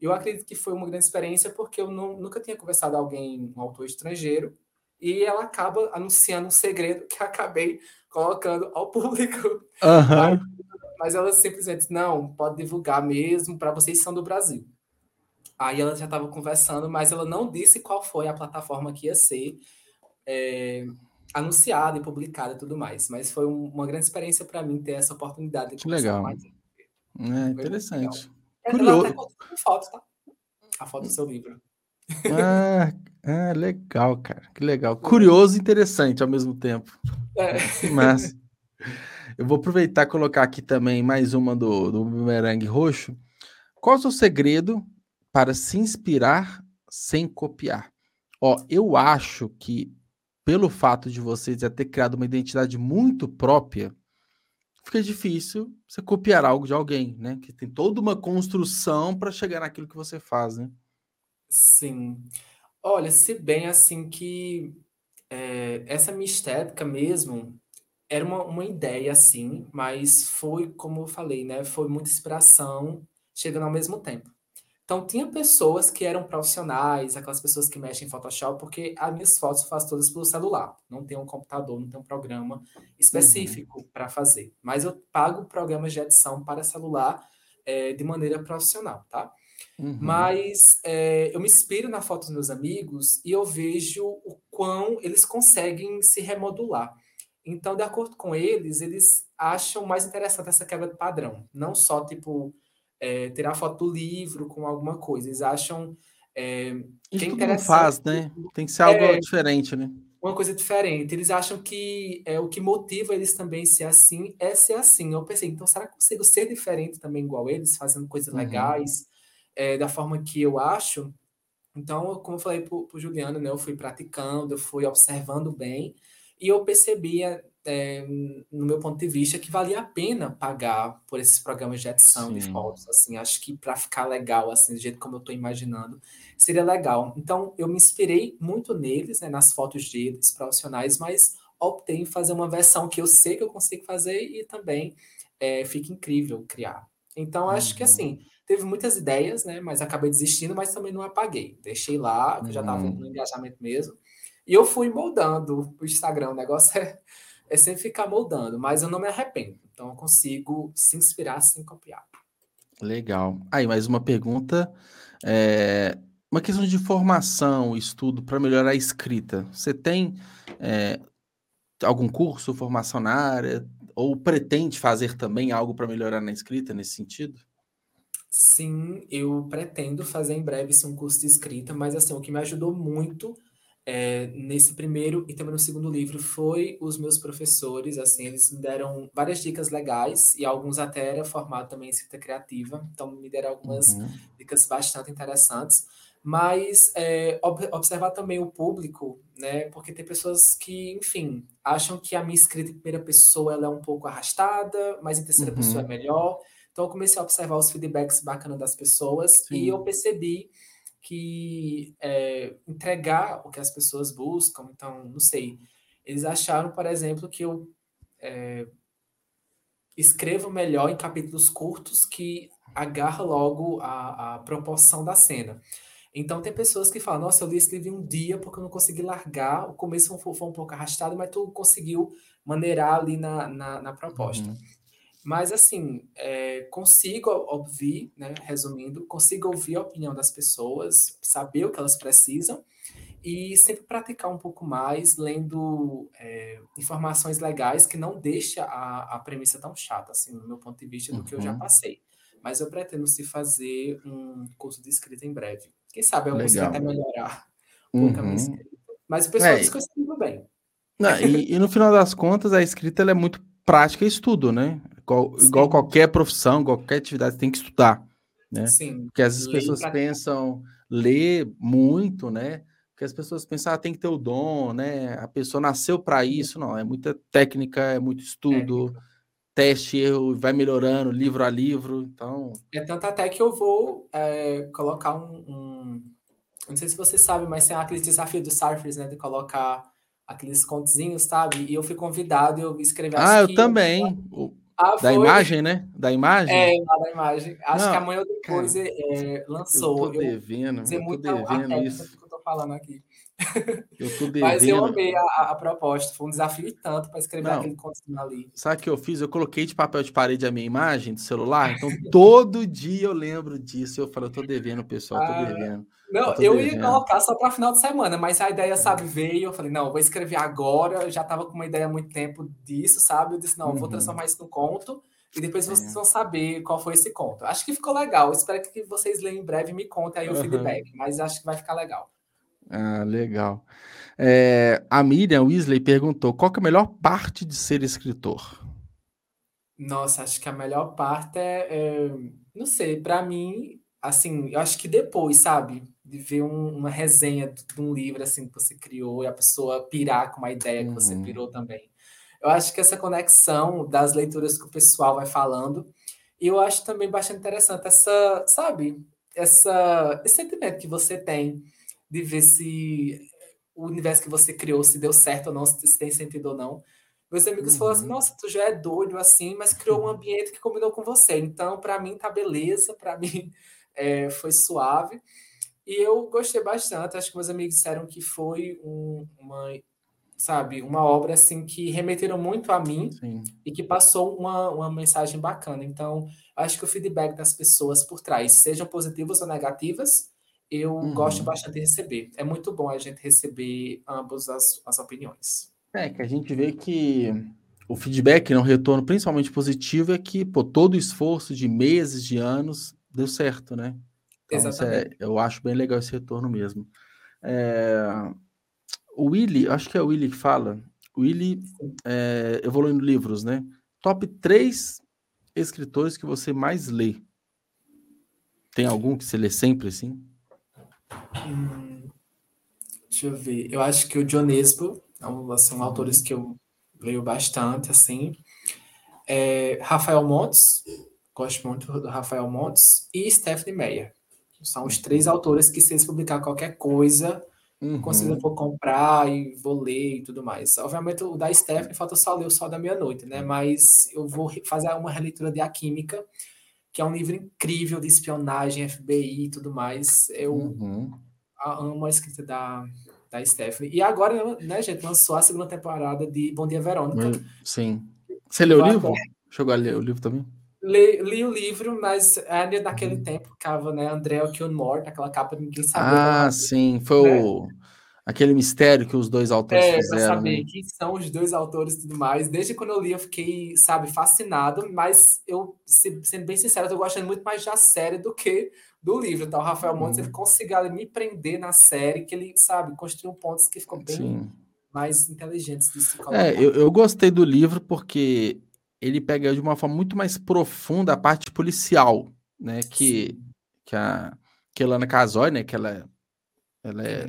Eu acredito que foi uma grande experiência porque eu não, nunca tinha conversado com alguém, um autor estrangeiro, e ela acaba anunciando um segredo que acabei colocando ao público. Uhum. Mas, ela simplesmente não, pode divulgar mesmo, para vocês que são do Brasil. Aí ela já estava conversando, mas ela não disse qual foi a plataforma que ia ser é, anunciada e publicada e tudo mais. Mas foi um, uma grande experiência para mim ter essa oportunidade de que legal. mais. É interessante. É, Curioso. Ela até foto, tá? A foto do seu livro. Ah, ah, legal, cara. Que legal. Curioso e interessante ao mesmo tempo. É. Mas eu vou aproveitar e colocar aqui também mais uma do, do bumerangue roxo. Qual é o seu segredo para se inspirar sem copiar? Ó, eu acho que pelo fato de você já ter criado uma identidade muito própria, fica difícil você copiar algo de alguém, né? Que tem toda uma construção para chegar naquilo que você faz, né? Sim. Olha, se bem assim que é, essa minha estética mesmo era uma, uma ideia assim, mas foi, como eu falei, né? Foi muita inspiração chegando ao mesmo tempo. Então, tinha pessoas que eram profissionais, aquelas pessoas que mexem em Photoshop, porque as minhas fotos eu faço todas pelo celular. Não tem um computador, não tem um programa específico uhum. para fazer. Mas eu pago programas de edição para celular é, de maneira profissional, tá? Uhum. Mas é, eu me inspiro na foto dos meus amigos e eu vejo o quão eles conseguem se remodular. Então, de acordo com eles, eles acham mais interessante essa quebra de padrão. Não só, tipo, é, tirar foto do livro com alguma coisa. Eles acham é, que é faz, né? Tem que ser algo é, diferente, né? Uma coisa diferente. Eles acham que é o que motiva eles também ser assim é ser assim. Eu pensei, então será que eu consigo ser diferente também igual eles, fazendo coisas uhum. legais, é, da forma que eu acho? Então, como eu falei para o Juliano, né, eu fui praticando, eu fui observando bem, e eu percebia é, no meu ponto de vista, que valia a pena pagar por esses programas de edição Sim. de fotos. Assim, acho que para ficar legal, assim, do jeito como eu estou imaginando, seria legal. Então, eu me inspirei muito neles, né, nas fotos deles, profissionais, mas optei em fazer uma versão que eu sei que eu consigo fazer e também é, fica incrível criar. Então, acho uhum. que assim, teve muitas ideias, né, mas acabei desistindo, mas também não apaguei. Deixei lá, que uhum. já estava no engajamento mesmo. E eu fui moldando o Instagram. O negócio é é sempre ficar moldando, mas eu não me arrependo. Então eu consigo se inspirar sem copiar. Legal. Aí, mais uma pergunta. É, uma questão de formação, estudo para melhorar a escrita. Você tem é, algum curso, formação na área? Ou pretende fazer também algo para melhorar na escrita nesse sentido? Sim, eu pretendo fazer em breve esse um curso de escrita, mas assim, o que me ajudou muito é, nesse primeiro e também no segundo livro foi os meus professores, assim, eles me deram várias dicas legais e alguns até era formado também em escrita criativa, então me deram algumas uhum. dicas bastante interessantes. Mas é, observar também o público, né? Porque tem pessoas que, enfim, acham que a minha escrita em primeira pessoa ela é um pouco arrastada, mas em terceira uhum. pessoa é melhor. Então eu comecei a observar os feedbacks bacanas das pessoas Sim. e eu percebi que é, entregar o que as pessoas buscam. Então, não sei. Eles acharam, por exemplo, que eu é, escrevo melhor em capítulos curtos que agarra logo a, a proporção da cena. Então tem pessoas que falam, nossa, eu li esse livro um dia porque eu não consegui largar. O começo foi, foi um pouco arrastado, mas tu conseguiu maneirar ali na, na, na proposta. Uhum. Mas assim, é, consigo ouvir, né, resumindo, consigo ouvir a opinião das pessoas, saber o que elas precisam e sempre praticar um pouco mais, lendo é, informações legais que não deixa a, a premissa tão chata, assim, no meu ponto de vista, do uhum. que eu já uhum. passei. Mas eu pretendo se fazer um curso de escrita em breve. Quem sabe eu consigo até melhorar um pouco a minha uhum. escrita. Mas o pessoal é. diz que eu escrevo bem. Não, e, e, no final das contas, a escrita é muito prática e estudo, né? Igual, igual, qualquer profissão, qualquer atividade, tem que estudar, né? Sim. Porque as pessoas pensam ler muito, né? Porque as pessoas pensam, ah, tem que ter o dom, né? A pessoa nasceu para isso, não. É muita técnica, é muito estudo, técnica. teste, erro, vai melhorando, livro a livro, então... É tanto até que eu vou é, colocar um, um, Não sei se você sabe, mas tem aquele desafio dos surfers, né? De colocar aqueles contozinhos, sabe? E eu fui convidado, eu escrevi... Ah, eu também. Eu... Ah, da imagem, né? Da imagem? É, da imagem. Acho Não, que amanhã depois cara, é, lançou. Eu tô devendo, eu, eu tô devendo isso. que eu tô falando aqui. Eu tô devendo. *laughs* Mas eu amei a, a, proposta. Foi um desafio e tanto para escrever Não, aquele conteúdo ali. Sabe o que eu fiz? Eu coloquei de papel de parede a minha imagem do celular. Então, todo dia eu lembro disso. Eu falo, eu tô devendo, pessoal, tô ah, devendo. Não, eu, ia colocar só para final de semana, mas a ideia, sabe, veio. Eu falei, não, vou escrever agora. Eu já tava com uma ideia há muito tempo disso, sabe? Eu disse, não, uhum. vou transformar isso no conto. E depois vocês é. vão saber qual foi esse conto. Acho que ficou legal. Espero que vocês leiam em breve e me contem aí uhum. o feedback. Mas acho que vai ficar legal. Ah, legal. É, a Miriam Weasley perguntou: qual é a melhor parte de ser escritor? Nossa, acho que a melhor parte é, é não sei, para mim, assim, eu acho que depois, sabe? De ver um, uma resenha de um livro assim que você criou e a pessoa pirar com uma ideia que você uhum. pirou também. Eu acho que essa conexão das leituras que o pessoal vai falando, e eu acho também bastante interessante essa, sabe, essa, esse sentimento que você tem de ver se o universo que você criou, se deu certo ou não, se tem sentido ou não. Meus amigos uhum. falaram assim: uhum. nossa, tu já é doido assim, mas criou um *laughs* ambiente que combinou com você. Então, para mim, tá beleza, para mim *laughs* é, foi suave. E eu gostei bastante. Acho que meus amigos disseram que foi um, uma, sabe, uma obra assim que remeteram muito a mim Sim. e que passou uma, uma mensagem bacana. Então, acho que o feedback das pessoas por trás, sejam positivas ou negativas, eu uhum. gosto bastante de receber. É muito bom a gente receber ambas as, as opiniões. É, que a gente vê que o feedback, né, o retorno principalmente positivo, é que pô, todo o esforço de meses, de anos, deu certo, né? Então, é, Exatamente. Eu acho bem legal esse retorno mesmo. É, o Willy, acho que é o Willy que fala. O Willy, é, evoluindo livros, né? Top 3 escritores que você mais lê. Tem algum que você lê sempre, assim? Hum, deixa eu ver. Eu acho que o Dionesbo é são uhum. autores que eu leio bastante, assim. É, Rafael Montes, gosto muito do Rafael Montes, e Stephanie Meyer. São os três autores que, se eles publicar qualquer coisa, uhum. consigo for comprar e vou ler e tudo mais. Obviamente, o da Stephanie falta só ler o Sol da Meia-Noite, né? Mas eu vou fazer uma releitura de A Química, que é um livro incrível de espionagem, FBI e tudo mais. Eu uhum. amo a escrita da, da Stephanie. E agora, né, gente, lançou a segunda temporada de Bom Dia Verônica. Sim. Você leu o livro? Chegou a ler o livro também? Li, li, o livro, mas ainda naquele uhum. tempo ficava, né, André Kilmore, naquela capa ninguém sabia. Ah, sim, foi né? o, aquele mistério que os dois autores é, fizeram. É, saber né? quem são os dois autores e tudo mais. Desde quando eu li, eu fiquei, sabe, fascinado, mas eu, sendo bem sincero, eu tô gostando muito mais da série do que do livro, tá? O Rafael Montes, uhum. ele conseguiu me prender na série, que ele, sabe, construiu pontos que ficam bem sim. mais inteligentes de se colocar. É, eu, eu gostei do livro porque ele pega de uma forma muito mais profunda a parte policial, né? Que, que a que a Lana Casoy, né? Que ela, ela é,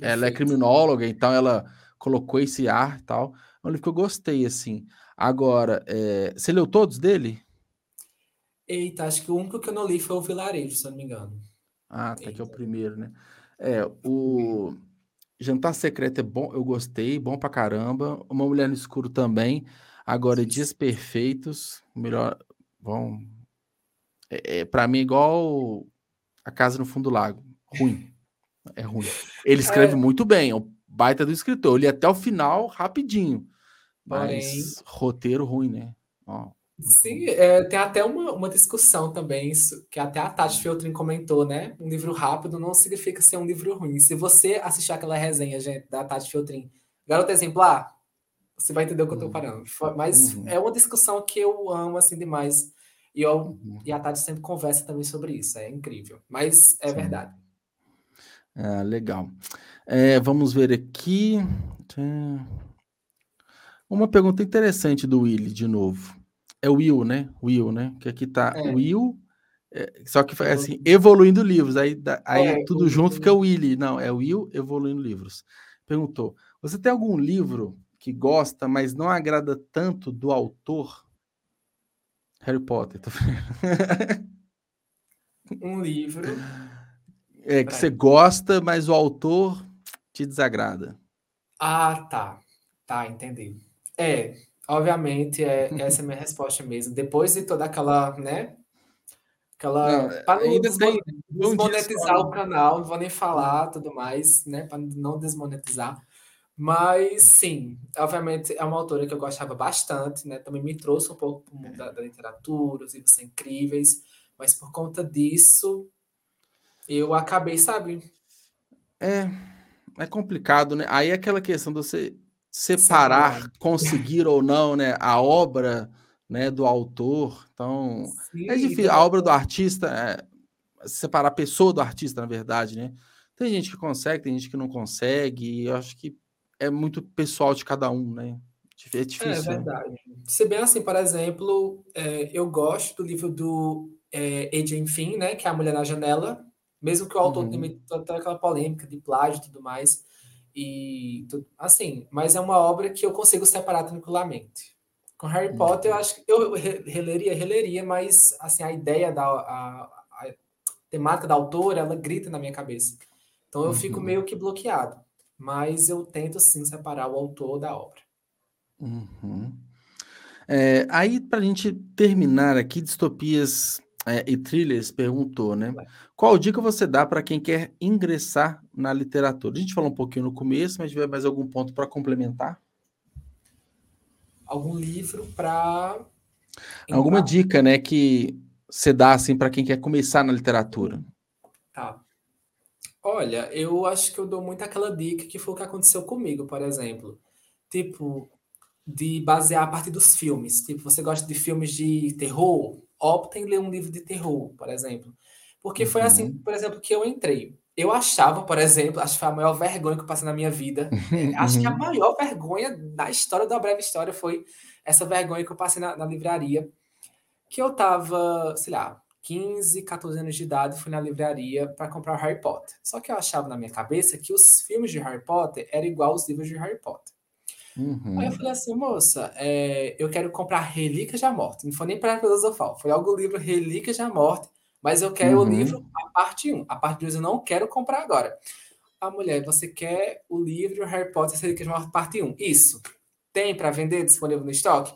ela é criminóloga, então ela colocou esse ar e tal. É um livro que eu gostei, assim. Agora, é, você leu todos dele? Eita, acho que o único que eu não li foi o Vilarejo, se eu não me engano. Ah, tá, Eita. que é o primeiro, né? É, o Jantar Secreto é bom, eu gostei, bom pra caramba. Uma Mulher no Escuro também. Agora, Dias Perfeitos, melhor. Bom. É, é, para mim, igual A Casa no Fundo do Lago. Ruim. É ruim. Ele escreve é. muito bem, é um baita do escritor. Eu li até o final rapidinho. Mas Porém... roteiro ruim, né? Ó, Sim, é, tem até uma, uma discussão também, isso, que até a Tati Feltrin comentou, né? Um livro rápido não significa ser um livro ruim. Se você assistir aquela resenha, gente, da Tati Feltrin, Garota Exemplar, você vai entender o que eu tô falando. Mas uhum. é uma discussão que eu amo, assim, demais. E, eu, uhum. e a Tati sempre conversa também sobre isso. É incrível. Mas é Sim. verdade. É, legal. É, vamos ver aqui. Uma pergunta interessante do Willy, de novo. É o Will, né? Will, né? Que aqui tá é. Will, é, só que foi assim, evoluindo livros. Aí, aí é, tudo junto fica Willy. Não, é Will evoluindo livros. Perguntou: você tem algum livro que gosta, mas não agrada tanto do autor? Harry Potter. *laughs* um livro. É, que você gosta, mas o autor te desagrada. Ah, tá. Tá, entendi. É, Obviamente, é, *laughs* essa é a minha resposta mesmo. Depois de toda aquela, né? Aquela. Para não desmon desmonetizar o canal, não vou nem falar tudo mais, né? Para não desmonetizar. Mas sim, obviamente é uma autora que eu gostava bastante, né? Também me trouxe um pouco para o mundo da, da literatura, os livros são incríveis, mas por conta disso eu acabei, sabe? É, é complicado, né? Aí é aquela questão de você separar, conseguir ou não, né, a obra, né, do autor. Então, Sim, é difícil. A obra do artista, é, separar a pessoa do artista, na verdade, né? Tem gente que consegue, tem gente que não consegue. E eu acho que é muito pessoal de cada um, né? É, difícil. É verdade. Né? Se bem assim, por exemplo, é, eu gosto do livro do é, Adrian Finn, né, que é A Mulher na Janela, mesmo que o autor uhum. tenha toda aquela polêmica de plágio e tudo mais. E assim, mas é uma obra que eu consigo separar tranquilamente. Com Harry Potter, eu acho que eu releria, releria, mas assim, a ideia da a, a temática da autora, ela grita na minha cabeça. Então eu uhum. fico meio que bloqueado. Mas eu tento sim separar o autor da obra. Uhum. É, aí, para a gente terminar aqui, distopias é, e thrillers perguntou, né? Qual dica você dá para quem quer ingressar na literatura? A gente falou um pouquinho no começo, mas tiver mais algum ponto para complementar? Algum livro para. Alguma dica, né, que você dá assim para quem quer começar na literatura? Tá. Olha, eu acho que eu dou muito aquela dica que foi o que aconteceu comigo, por exemplo. Tipo, de basear a partir dos filmes. Tipo, você gosta de filmes de terror? opta em ler um livro de terror, por exemplo. Porque foi assim, uhum. por exemplo, que eu entrei. Eu achava, por exemplo, acho que foi a maior vergonha que eu passei na minha vida. Uhum. *laughs* Acho que a maior vergonha da história da breve história foi essa vergonha que eu passei na, na livraria. Que eu tava, sei lá, 15, 14 anos de idade, fui na livraria para comprar o Harry Potter. Só que eu achava na minha cabeça que os filmes de Harry Potter eram igual aos livros de Harry Potter. Uhum. Aí eu falei assim, moça, é, eu quero comprar Relíquias da Morte. Não foi nem para filosofal, foi logo o livro Relíquias da Morte, mas eu quero uhum. o livro, a parte 1. A parte 2 eu não quero comprar agora. A mulher, você quer o livro Harry Potter Relíquias da Morte, parte 1? Isso. Tem para vender disponível no estoque?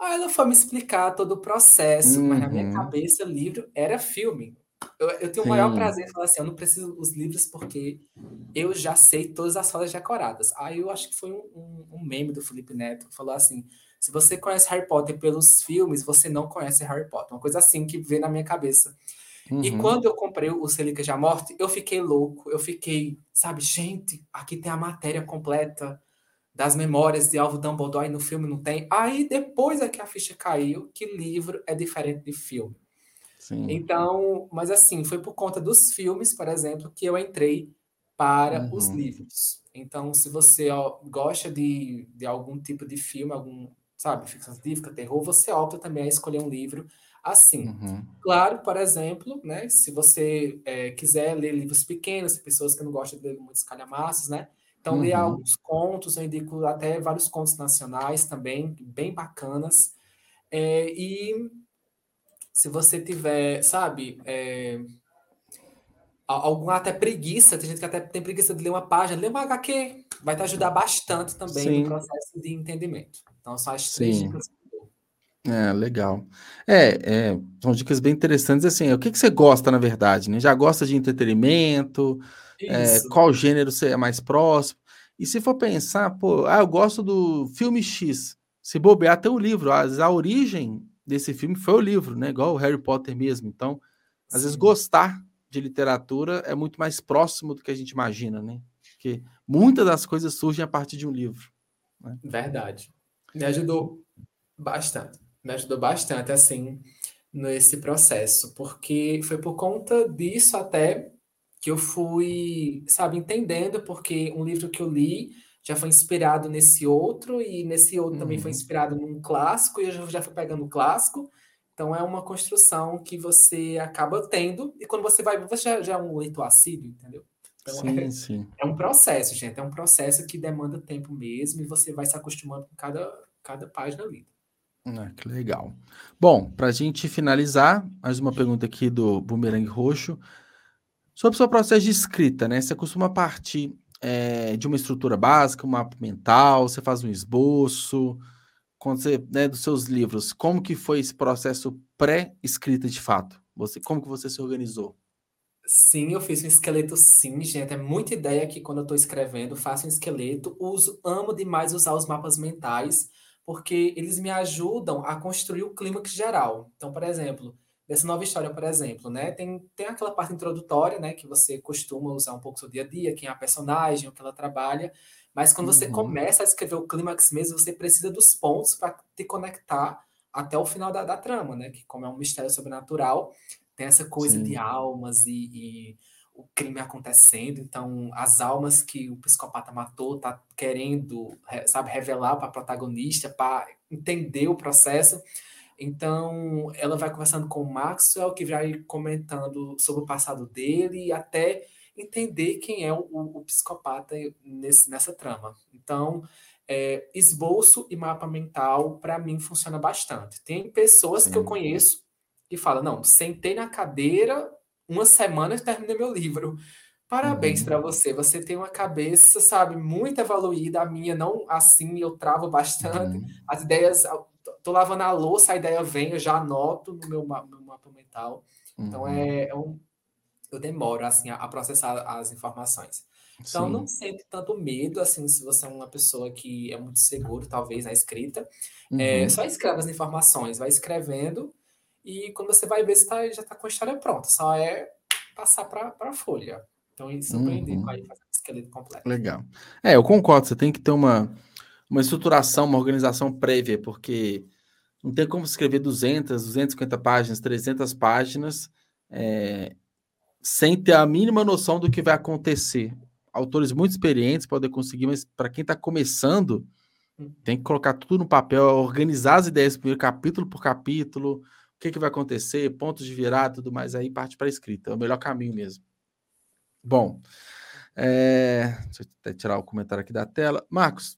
Aí ela foi me explicar todo o processo, uhum. mas na minha uhum. cabeça, livro era filme. Eu, eu tenho o maior prazer em falar assim, eu não preciso dos livros porque eu já sei todas as falas decoradas. Aí eu acho que foi um, um, um meme do Felipe Neto que falou assim, se você conhece Harry Potter pelos filmes, você não conhece Harry Potter. Uma coisa assim que veio na minha cabeça. Uhum. E quando eu comprei o Relíquias da Morte, eu fiquei louco. Eu fiquei, sabe, gente, aqui tem a matéria completa das memórias de Alvo Dumbledore e no filme não tem. Aí depois é que a ficha caiu que livro é diferente de filme. Sim. Então, mas assim, foi por conta dos filmes, por exemplo, que eu entrei para uhum. os livros. Então, se você ó, gosta de, de algum tipo de filme, algum, sabe, ficção científica, terror, você opta também a escolher um livro assim. Uhum. Claro, por exemplo, né, se você é, quiser ler livros pequenos, pessoas que não gostam de ler muitos calhamaços, né, então uhum. ler alguns contos, eu indico até vários contos nacionais também, bem bacanas. É, e se você tiver, sabe, é, alguma até preguiça, tem gente que até tem preguiça de ler uma página, ler uma HQ, vai te ajudar bastante também Sim. no processo de entendimento. Então, são as três Sim. dicas. É, legal. É, é, são dicas bem interessantes. Assim, o que, que você gosta, na verdade? Né? Já gosta de entretenimento? É, qual gênero você é mais próximo? E se for pensar, pô, ah, eu gosto do filme X. Se bobear, tem o livro. Às a origem desse filme foi o livro, né? Igual o Harry Potter mesmo. Então, às Sim. vezes, gostar de literatura é muito mais próximo do que a gente imagina, né? Porque muitas das coisas surgem a partir de um livro. Né? Verdade. Me ajudou bastante me ajudou bastante, assim, nesse processo, porque foi por conta disso até que eu fui, sabe, entendendo, porque um livro que eu li já foi inspirado nesse outro, e nesse outro uhum. também foi uhum. inspirado num clássico, e eu já fui pegando o clássico, então é uma construção que você acaba tendo, e quando você vai, você já, já é um leitor assíduo, entendeu? Então sim, é, sim. é um processo, gente, é um processo que demanda tempo mesmo, e você vai se acostumando com cada, cada página lida. Ah, que legal. Bom, para a gente finalizar, mais uma pergunta aqui do Boomerang Roxo. Sobre o seu processo de escrita, né? Você costuma partir é, de uma estrutura básica, um mapa mental, você faz um esboço, quando você, né, dos seus livros, como que foi esse processo pré-escrita de fato? Você, como que você se organizou? Sim, eu fiz um esqueleto sim, gente. É muita ideia que quando eu estou escrevendo, faço um esqueleto, uso, amo demais usar os mapas mentais porque eles me ajudam a construir o clímax geral. Então, por exemplo, dessa nova história, por exemplo, né, tem, tem aquela parte introdutória, né, que você costuma usar um pouco no seu dia a dia, quem é a personagem, o que ela trabalha, mas quando uhum. você começa a escrever o clímax mesmo, você precisa dos pontos para te conectar até o final da, da, trama, né, que como é um mistério sobrenatural, tem essa coisa Sim. de almas e, e o crime acontecendo, então as almas que o psicopata matou tá querendo, sabe, revelar para a protagonista, para entender o processo. Então, ela vai conversando com o Maxwell, que vai comentando sobre o passado dele, até entender quem é o, o psicopata nesse, nessa trama. Então, é, esboço e mapa mental, para mim, funciona bastante. Tem pessoas Sim. que eu conheço que falam, não, sentei na cadeira, uma semana e terminei meu livro. Parabéns uhum. para você. Você tem uma cabeça, sabe, muito evoluída. A minha não assim, eu travo bastante. Uhum. As ideias, tô lavando a louça, a ideia vem, eu já anoto no meu, meu mapa mental. Então uhum. é, é, um, eu demoro assim a, a processar as informações. Então Sim. não sente tanto medo assim se você é uma pessoa que é muito seguro talvez na escrita. É, uhum. só escreve as informações, vai escrevendo e quando você vai ver, você tá, já está com a história pronta, só é passar para a folha. Então, isso uhum. fazer um esqueleto completo. Legal. É, eu concordo, você tem que ter uma, uma estruturação, uma organização prévia, porque não tem como escrever 200, 250 páginas, 300 páginas, é, sem ter a mínima noção do que vai acontecer. Autores muito experientes podem conseguir, mas para quem está começando, hum. tem que colocar tudo no papel, organizar as ideias primeiro, capítulo por capítulo, o que, que vai acontecer, pontos de virada tudo mais, aí parte para a escrita. É o melhor caminho mesmo. Bom, é... deixa eu até tirar o comentário aqui da tela. Marcos,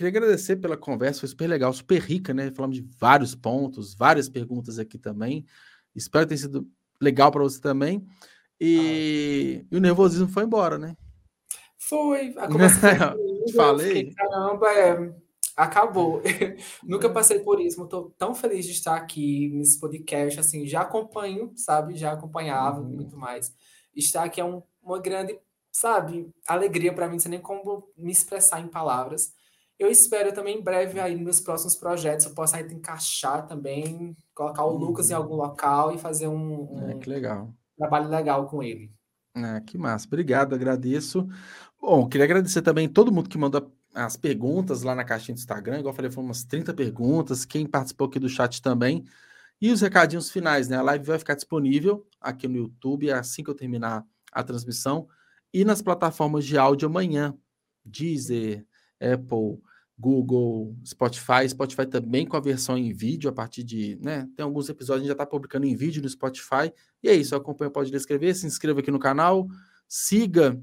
queria agradecer pela conversa, foi super legal, super rica, né? Falamos de vários pontos, várias perguntas aqui também. Espero tenha sido legal para você também. E... E, o nervosismo foi embora, né? Foi. A *laughs* conversa foi Falei. Fiquei, caramba, é acabou. *laughs* Nunca passei por isso, estou tão feliz de estar aqui nesse podcast, assim, já acompanho, sabe, já acompanhava uhum. muito mais. Estar aqui é um, uma grande, sabe, alegria para mim, não sei nem como me expressar em palavras. Eu espero também em breve aí nos meus próximos projetos eu possa encaixar também, colocar o uhum. Lucas em algum local e fazer um, um é, legal. trabalho legal com ele. Ah, que massa, obrigado, agradeço. Bom, queria agradecer também todo mundo que mandou as perguntas lá na caixinha do Instagram, igual eu falei, foram umas 30 perguntas, quem participou aqui do chat também. E os recadinhos finais, né? A live vai ficar disponível aqui no YouTube assim que eu terminar a transmissão e nas plataformas de áudio amanhã. Deezer, Apple, Google, Spotify. Spotify também com a versão em vídeo a partir de, né? Tem alguns episódios a gente já está publicando em vídeo no Spotify. E é isso, acompanha, pode escrever, se inscreva aqui no canal, siga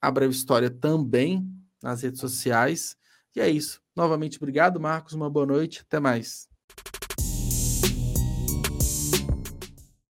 a Breve História também nas redes sociais. E é isso. Novamente, obrigado, Marcos. Uma boa noite. Até mais.